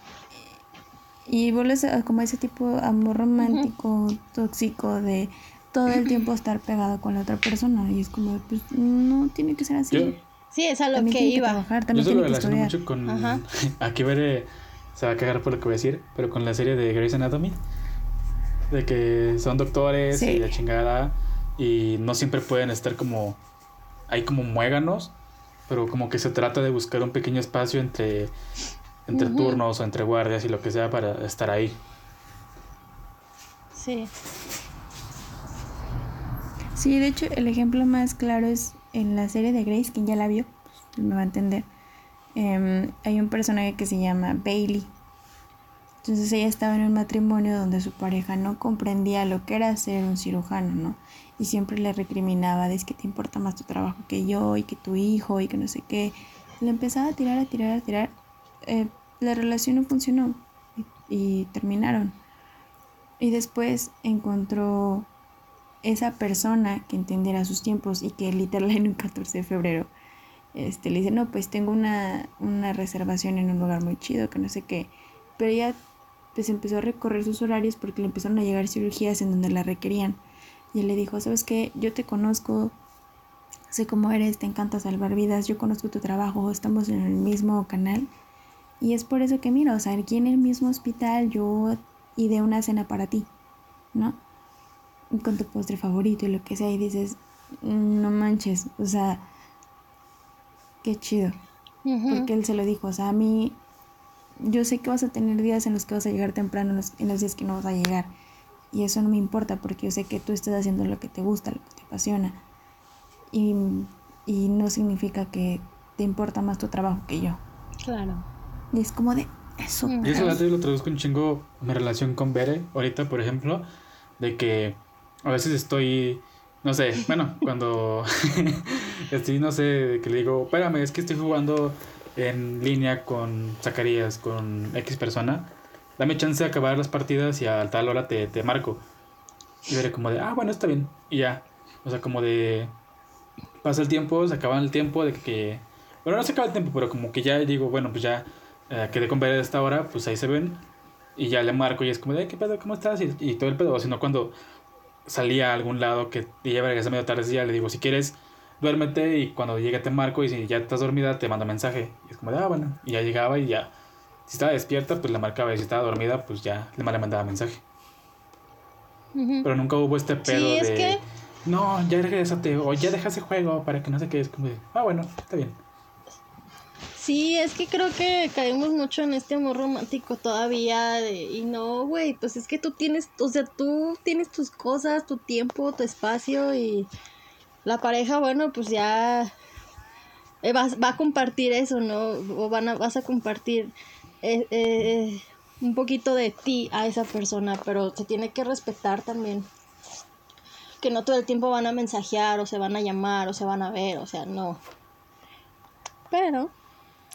S1: y vuelves a como ese tipo de amor romántico, tóxico, de todo el tiempo estar pegado con la otra persona. Y es como, pues no tiene que ser así.
S3: Yo,
S2: Sí, es a lo
S1: también
S2: que
S1: tiene que
S2: iba.
S1: trabajar,
S3: yo
S1: también
S3: lo
S1: tiene que
S3: relaciono mucho con...
S2: Ajá.
S3: Aquí veré... Se va a cagar por lo que voy a decir, pero con la serie de Grey's Anatomy. De que son doctores
S1: Sí.
S3: y la chingada. Y no siempre pueden estar como... Hay como muéganos. Pero como que se trata de buscar un pequeño espacio entre... Entre
S2: Ujú.
S3: turnos o entre guardias y lo que sea para estar ahí.
S2: Sí.
S1: Sí, de hecho, el ejemplo más claro es en la serie de Grace, quien ya la vio, pues, me va a entender. Em, hay un personaje que se llama Bailey. Entonces ella estaba en un matrimonio donde su pareja no comprendía lo que era ser un cirujano, ¿no? Y siempre le recriminaba, de es que te importa más tu trabajo que yo y que tu hijo y que no sé qué. Le empezaba a tirar, a tirar, a tirar. Eh, la relación no funcionó y, terminaron. Y después encontró esa persona que entendiera sus tiempos y que literal en un 14 de febrero este, le dice, no, pues tengo una, una reservación en un lugar muy chido, que no sé qué. Pero ella pues empezó a recorrer sus horarios porque le empezaron a llegar cirugías en donde la requerían. Y él le dijo, ¿sabes qué? Yo te conozco, sé cómo eres, te encanta salvar vidas, yo conozco tu trabajo, estamos en el mismo canal. Y es por eso que mira, o sea, aquí en el mismo hospital yo ideé una cena para ti, ¿no? con tu postre favorito y lo que sea y dices, "Mm, no manches, o sea, qué chido. Porque él se lo dijo, o sea, a mí, yo sé que vas a tener días en los que vas a llegar temprano, en los, en los días que no vas a llegar. Y eso no me importa porque yo sé que tú estás haciendo lo que te gusta, lo que te apasiona. Y, y no significa que te importa más tu trabajo que yo.
S2: Claro.
S1: Y es como de eso.
S3: Y eso yo lo traduzco un chingo mi relación con Bere, ahorita, por ejemplo, de que a veces estoy, no sé, bueno, cuando estoy, no sé, que le digo, espérame, es que estoy jugando en línea con Zacarías, con X persona, dame chance de acabar las partidas y a tal hora te, te marco. Y veré como de, ah, bueno, está bien, y ya. O sea, como de, pasa el tiempo, se acaba el tiempo de que, bueno, no se acaba el tiempo, pero como que ya digo, bueno, pues ya eh, quedé con Bere a esta hora, pues ahí se ven. Y ya le marco y es como de, ¿qué pedo? ¿Cómo estás? Y, y todo el pedo. Sino cuando salía a algún lado que ya regresa medio tarde, ya le digo, si quieres, duérmete y cuando llegue te marco y si ya estás dormida te mando mensaje. Y es como de, ah, bueno. Y ya llegaba y ya, si estaba despierta, pues le marcaba y si estaba dormida, pues ya le mandaba mensaje. Pero nunca hubo este pedo
S2: Sí, es
S3: de,
S2: que-
S3: no, ya regrésate o ya deja ese juego para que no sé qué. Es como de, ah, bueno, está bien.
S2: Sí, es que creo que caemos mucho en este amor romántico todavía de- y no, güey, pues es que tú tienes, o sea, tú tienes tus cosas, tu tiempo, tu espacio y la pareja, bueno, pues ya eh, vas- va a compartir eso, ¿no? O van a, vas a compartir eh, eh, un poquito de ti a esa persona, pero se tiene que respetar también. Que no todo el tiempo van a mensajear o se van a llamar o se van a ver, o sea, no. Pero,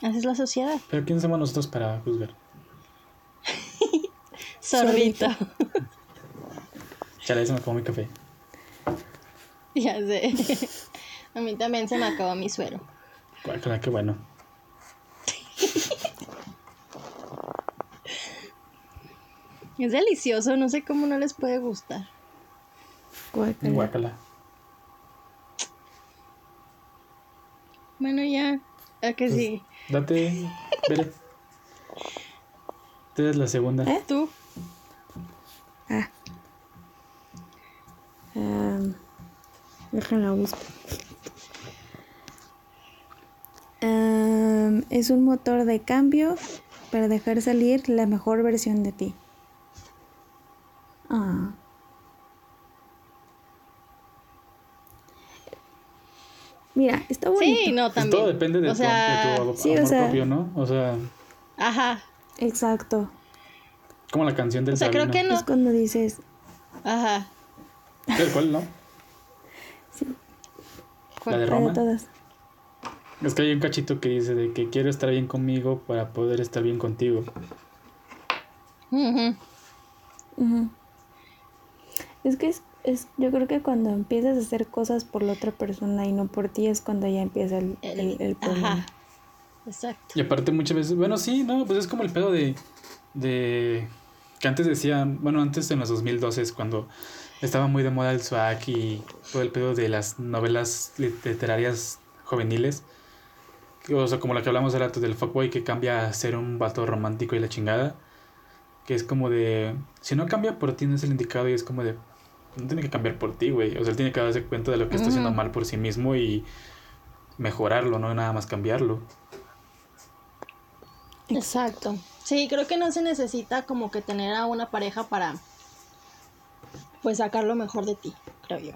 S2: así es la sociedad.
S3: Pero ¿quién somos nosotros para juzgar?
S2: Sorbito.
S3: Chale, se me acabó mi café.
S2: ya sé. A mí también se me acabó mi suero.
S3: Guácala, qué bueno.
S2: Es delicioso, no sé cómo no les puede gustar.
S1: Guácala.
S3: Guácala.
S2: Bueno, ya. ¿A que
S3: Pues,
S2: sí?
S3: Date, vele. Tú eres la segunda.
S1: ¿Eh?
S2: ¿Tú?
S1: Ah. Am, déjala busco. Am, es un motor de cambio para dejar salir la mejor versión de ti. Ah. Mira, está bonito.
S2: Sí, no,
S3: Pues
S2: también.
S3: todo depende de,
S2: o
S3: tu,
S2: sea,
S3: de tu amor
S1: sí, o sea-
S3: propio, ¿no? O sea,
S2: Ajá.
S1: Exacto.
S3: como la canción del
S2: O sea, creo que no.
S1: Es cuando dices,
S2: Ajá.
S3: ¿Del cuál, no? La de
S1: la
S3: Roma.
S1: de todas.
S3: Es que hay un cachito que dice de que quiero estar bien conmigo para poder estar bien contigo.
S2: Ujú.
S1: Ujú. Es que es, es, yo creo que cuando empiezas a hacer cosas por la otra persona y no por ti es cuando ya empieza el, el, el problema.
S2: Ajá. Exacto.
S3: Y aparte muchas veces, bueno, sí, no, pues es como el pedo de, de que antes decían, bueno, antes en los 2012 es cuando estaba muy de moda el swag y todo el pedo de las novelas literarias juveniles. O sea, como la que hablamos rato del fuckboy que cambia a ser un vato romántico y la chingada. Que es como de, si no cambia por ti no es el indicado y es como de, no tiene que cambiar por ti, güey. O sea, él tiene que darse cuenta de lo que está haciendo mal por sí mismo y mejorarlo, no nada más cambiarlo.
S2: Exacto. Sí, creo que no se necesita como que tener a una pareja para pues sacar lo mejor de ti, creo yo.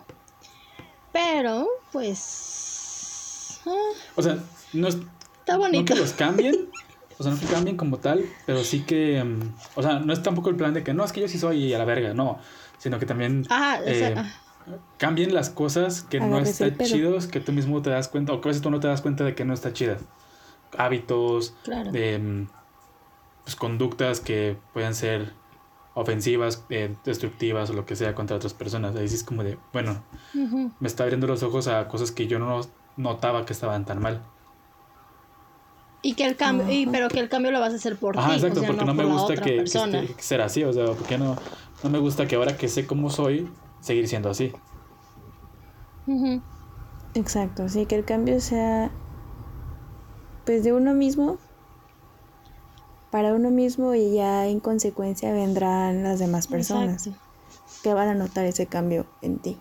S2: Pero, pues ah,
S3: O sea, no es,
S2: está
S3: no
S2: bonito.
S3: que los cambien, o sea, no que cambien como tal, pero sí que, mm, o sea, no es tampoco el plan de que no, es que yo sí soy a la verga, no, sino que también
S2: o sea,
S3: eh,
S2: ah,
S3: cambien las cosas que no están chidos, que tú mismo te das cuenta, o que a veces tú no te das cuenta de que no está chida. Hábitos,
S2: claro.
S3: de mm, pues, conductas que puedan ser ofensivas, eh, destructivas o lo que sea contra otras personas. Ahí sí es como de, bueno, me está abriendo los ojos a cosas que yo no notaba que estaban tan mal.
S2: Y que el cambio, y, pero que el cambio lo vas a hacer por ti,
S3: exacto,
S2: o sea,
S3: porque no,
S2: no,
S3: me gusta
S2: otra
S3: que, que ser así, o sea, porque no, no me gusta que ahora que sé cómo soy, seguir siendo así.
S1: Exacto, sí, que el cambio sea pues de uno mismo para uno mismo y ya en consecuencia vendrán las demás personas
S2: Exacto.
S1: que van a notar ese cambio en ti.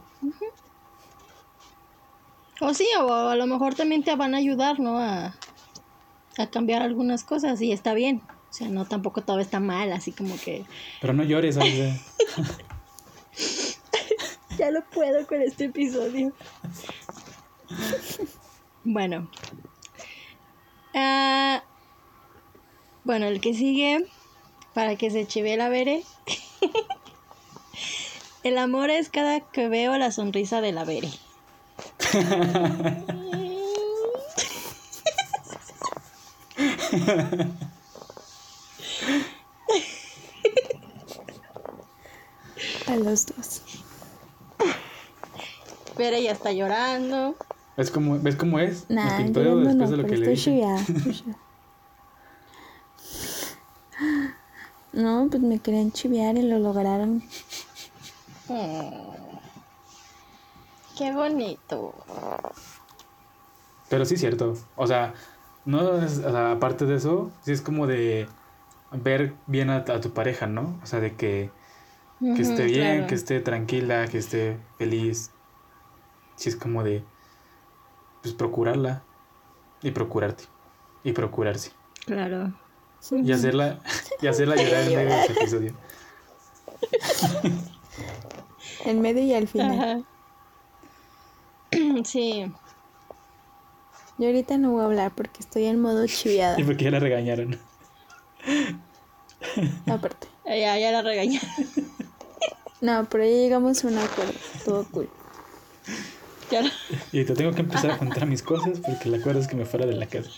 S2: O sí, o a lo mejor también te van a ayudar, ¿no? A, a cambiar algunas cosas y está bien. O sea, no tampoco todo está mal, así como que...
S3: Pero no llores.
S2: Ya lo puedo con este episodio. bueno. Ah, bueno, el que sigue, para que se chive la vere. el amor es cada que veo la sonrisa de la vere.
S1: A los dos.
S2: Vere ya está llorando.
S3: ¿Ves cómo, ¿Ves cómo es?
S1: Nah,
S3: Me pintó
S1: llorando
S3: después
S1: no,
S3: de lo
S1: pero
S3: que le
S1: estoy
S3: dije.
S1: No, pues me querían chiviar y lo lograron.
S2: Mm. Qué bonito.
S3: Pero sí es cierto. O sea, no es, o sea, aparte de eso, sí es como de ver bien a, a tu pareja, ¿no? O sea, de que, que esté bien,
S2: claro.
S3: que esté tranquila, que esté feliz. Sí es como de, pues, procurarla y procurarte y procurarse.
S2: Claro.
S3: Y hacerla, y hacerla llorar en medio de ese episodio.
S1: En medio y al final.
S2: Ajá. Sí.
S1: Yo ahorita no voy a hablar porque estoy en modo chiviada.
S3: Y porque ya la regañaron.
S1: Aparte.
S2: Ya, ya la regañé.
S1: No, pero ya llegamos a un acuerdo. Todo cool.
S2: Ya la-
S3: Y te tengo que empezar a contar mis cosas porque la acuerdo es que me fuera de la casa.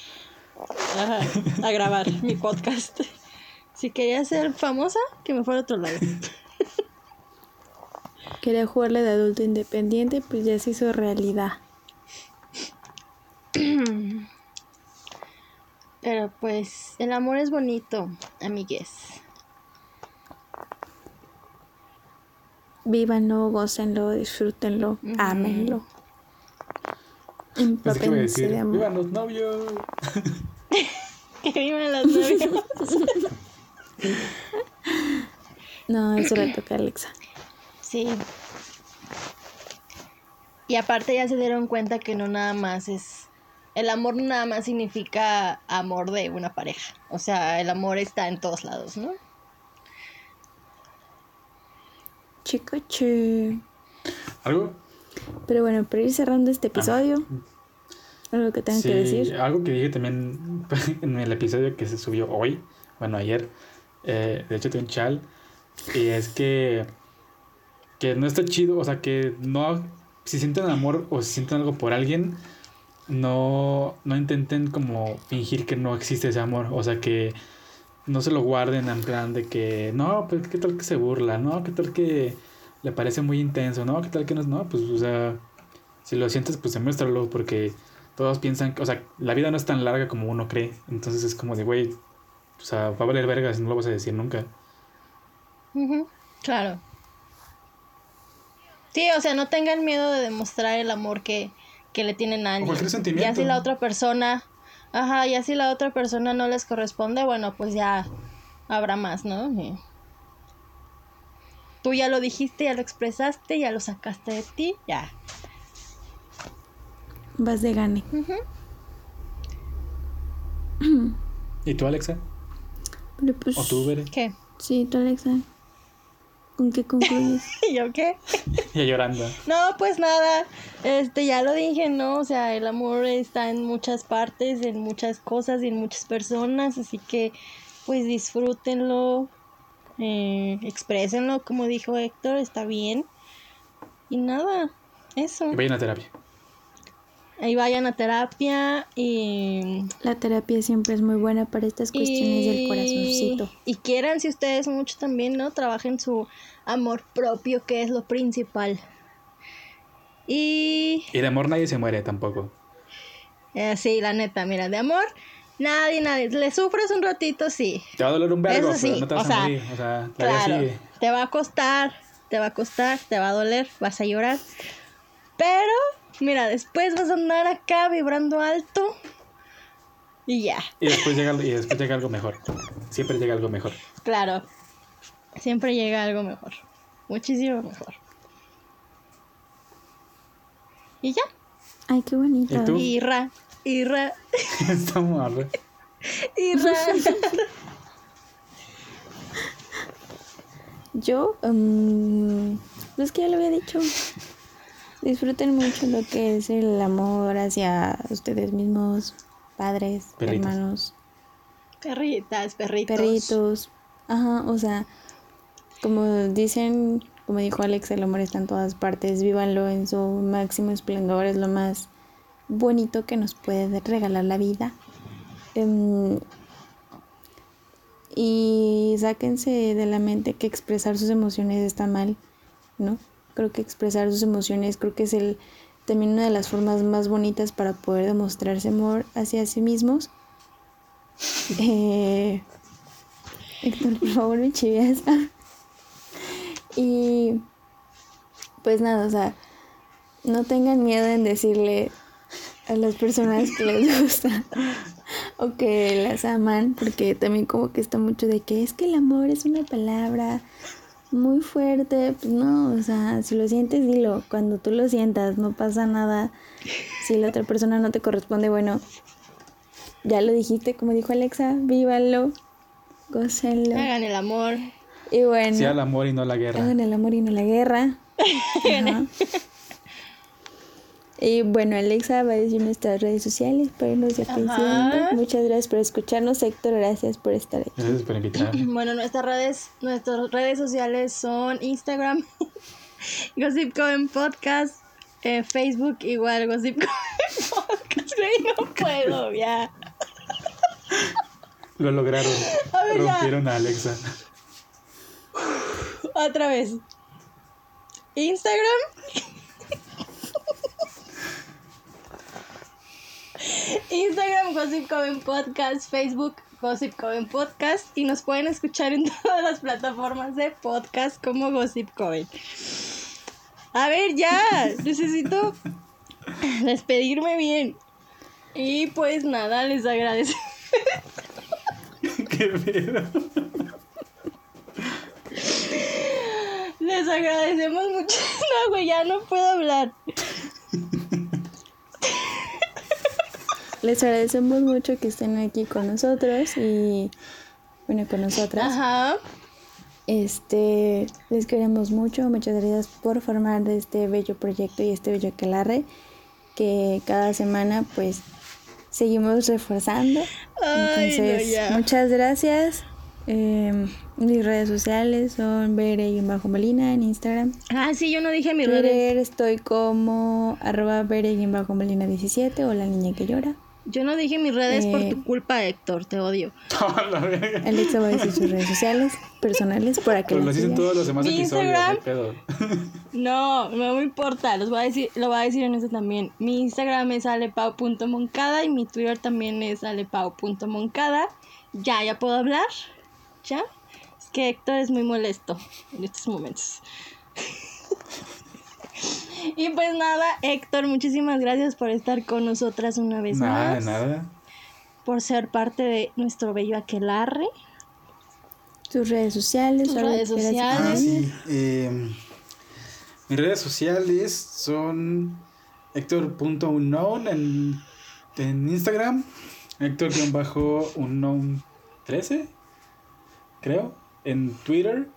S2: Ajá, a grabar mi podcast. Si quería ser famosa, que me fuera a otro lado.
S1: Quería jugarle de adulto independiente, pues ya se hizo realidad.
S2: Pero pues el amor es bonito, amigues.
S1: Vívanlo, gócenlo, disfrútenlo, ámenlo. Empápense
S3: decir,
S1: de amor.
S3: ¡Vivan los novios!
S2: Que vivan las novias.
S1: No, eso le toca a Alexa.
S2: Sí. Y aparte ya se dieron cuenta que no nada más es... El amor no nada más significa amor de una pareja. O sea, el amor está en todos lados, ¿no?
S1: Chico, che.
S3: ¿Algo?
S1: Pero bueno, para ir cerrando este episodio, algo que tengan
S3: Sí,
S1: que decir.
S3: algo que dije también en el episodio que se subió hoy, bueno, ayer, eh, de hecho, tengo un chal, y es que, que no está chido, o sea, que no, si sienten amor o si sienten algo por alguien, no, no intenten como fingir que no existe ese amor, o sea, que no se lo guarden en plan de que, no, pues qué tal que se burla, no, qué tal que le parece muy intenso, no, qué tal que no es, no, pues, o sea, si lo sientes, pues demuéstralo, porque todos piensan, o sea, la vida no es tan larga como uno cree. Entonces es como de, güey, o sea, va a valer verga si no lo vas a decir nunca.
S2: Claro. Sí, o sea, no tengan miedo de demostrar el amor que, que le tienen a alguien.
S3: cualquier sentimiento.
S2: Ya si la otra persona, ajá, ya si la otra persona no les corresponde, bueno, pues ya habrá más, ¿no? Y Tú ya lo dijiste, ya lo expresaste, ya lo sacaste de ti, ya.
S1: Vas de gane.
S3: ¿Y tú, Alexa?
S1: Pues,
S3: ¿O tú, Bere?
S2: ¿Qué?
S1: Sí, tú, Alexa. ¿Con qué concluyes?
S2: ¿Y yo qué?
S3: Ya llorando.
S2: No, pues nada, este ya lo dije, ¿no? O sea, el amor está en muchas partes, en muchas cosas y en muchas personas, así que pues disfrútenlo, eh, exprésenlo, como dijo Héctor, está bien. Y nada, eso.
S3: Y vayan a terapia.
S2: Ahí vayan a terapia y...
S1: La terapia siempre es muy buena para estas cuestiones del corazoncito.
S2: Y quieran, si ustedes mucho también, ¿no? Trabajen su amor propio, que es lo principal. Y...
S3: Y de amor nadie se muere tampoco.
S2: Eh, sí, la neta, mira, de amor, nadie, nadie. Le sufres un ratito, sí.
S3: Te va a doler un vergo,
S2: Eso
S3: pero
S2: sí,
S3: no te vas
S2: o sea,
S3: a morir. O sea,
S2: Claro,
S3: sigue.
S2: te va a costar, te va a costar, te va a doler, vas a llorar. Pero, mira, después vas a andar acá vibrando alto y ya,
S3: Y después, llega, y después llega algo mejor. Siempre llega algo mejor.
S2: claro. Siempre llega algo mejor, muchísimo mejor. Y ya,
S1: Ay, qué bonito.
S3: ¿Y tú?
S2: y ra, y ra,
S3: Estamos
S2: y ra.
S1: Yo, mm, pues que ya lo había dicho. Disfruten mucho lo que es el amor hacia ustedes mismos, padres,
S3: Perritos.
S1: hermanos,
S2: Perritas, perritos.
S1: perritos. Ajá, o sea, como dicen, como dijo Alex, el amor está en todas partes. Vívanlo en su máximo esplendor, es lo más bonito que nos puede regalar la vida. Em, y sáquense de la mente que expresar sus emociones está mal, ¿no? Creo que expresar sus emociones creo que es el también una de las formas más bonitas para poder demostrarse amor hacia sí mismos. Eh, Héctor, por favor, me chiveas. y pues nada, o sea, no tengan miedo en decirle a las personas que les gusta o que las aman, porque también como que está mucho de que es que el amor es una palabra muy fuerte, pues no, o sea, si lo sientes, dilo, cuando tú lo sientas, no pasa nada, si la otra persona no te corresponde, bueno, ya lo dijiste, como dijo Alexa, vívalo, gócenlo,
S2: Hagan el amor.
S1: y bueno,
S3: Sí al amor y no a la guerra.
S1: hagan el amor y no la guerra. Ajá. Y bueno, Alexa va a decir nuestras redes sociales para irnos.
S2: Ajá.
S1: Muchas gracias por escucharnos, Héctor. Gracias por estar aquí.
S3: Gracias por invitarme.
S2: Bueno, nuestras redes, nuestras redes sociales son Instagram, Gossip Coven Podcast, eh, Facebook igual Gossip Coven Podcast. No puedo, ya.
S3: Lo lograron.
S2: A ver, ya.
S3: Rompieron a Alexa.
S2: Otra vez. Instagram. Instagram Gossip Coven Podcast, Facebook Gossip Coven Podcast y nos pueden escuchar en todas las plataformas de podcast como Gossip Coven. A ver, ya, necesito despedirme bien. Y pues nada, les agradezco.
S3: Qué pedo.
S2: Les agradecemos mucho. No, güey, ya no puedo hablar.
S1: Les agradecemos mucho que estén aquí con nosotros y, bueno, con nosotras.
S2: Ajá.
S1: Este, les queremos mucho. Muchas gracias por formar de este bello proyecto y este bello aquelarre que cada semana, pues, seguimos reforzando.
S2: Ay, no,
S1: Entonces,
S2: ya.
S1: muchas gracias. Eh, mis redes sociales son Bere y bajo Molina en Instagram.
S2: Ah, sí, yo no dije mi redes.
S1: Twitter estoy como arroba Bere y bajo Molina 17 o la niña que llora.
S2: Yo no dije mis redes por
S1: Eh.
S2: tu culpa, Héctor, te odio.
S1: Alexa va a decir sus redes sociales personales para que
S3: Pues lo
S1: las
S3: dicen todos los demás
S2: Mi
S3: episodios.
S2: Instagram.
S3: ¿qué pedo?
S2: No, no me importa, los voy a decir, lo voy a decir en eso también. Mi Instagram es alepau.moncada y mi Twitter también es alepau.moncada. Ya, ya puedo hablar. ¿Ya? Es que Héctor es muy molesto en estos momentos. y pues nada, Héctor, muchísimas gracias por estar con nosotras una vez
S3: Nada,
S2: más.
S3: nada.
S2: Por ser parte de nuestro bello aquelarre.
S1: Tus redes sociales.
S2: Tus redes sociales.
S3: Ah, sí. eh, mis redes sociales son Héctor.unknown en, en Instagram. Héctor-unknown13, creo, en Twitter.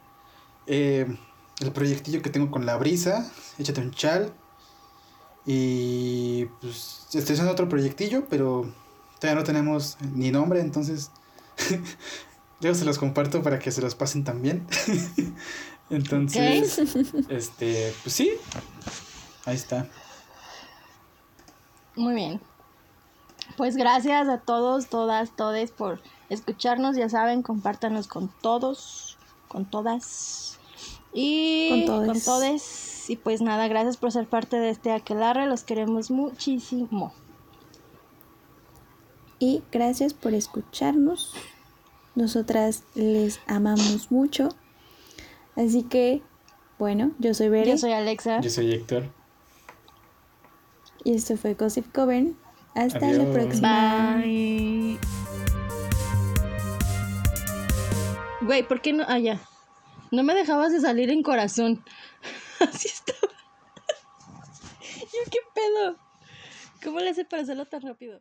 S3: Eh, el proyectillo que tengo con la brisa, échate un chal. Y pues estoy haciendo otro proyectillo, pero todavía no tenemos ni nombre, entonces luego se los comparto para que se los pasen también. entonces, este, pues sí, ahí está.
S2: Muy bien. Pues gracias a todos, todas, todes por escucharnos. Ya saben, compártanos con todos, con todas. Y
S1: Con todes.
S2: Y pues nada, gracias por ser parte de este aquelarre. Los queremos muchísimo.
S1: Y gracias por escucharnos. Nosotras les amamos mucho. Así que, bueno, yo soy Bere
S2: Yo soy Alexa.
S3: Yo soy Héctor.
S1: y esto fue Gossip Coven. Hasta la próxima.
S2: Bye. Güey, ¿por qué no? Ah, ya. No me dejabas de salir en corazón. Así estaba. Yo, ¿qué pedo? ¿Cómo le hace para hacerlo tan rápido?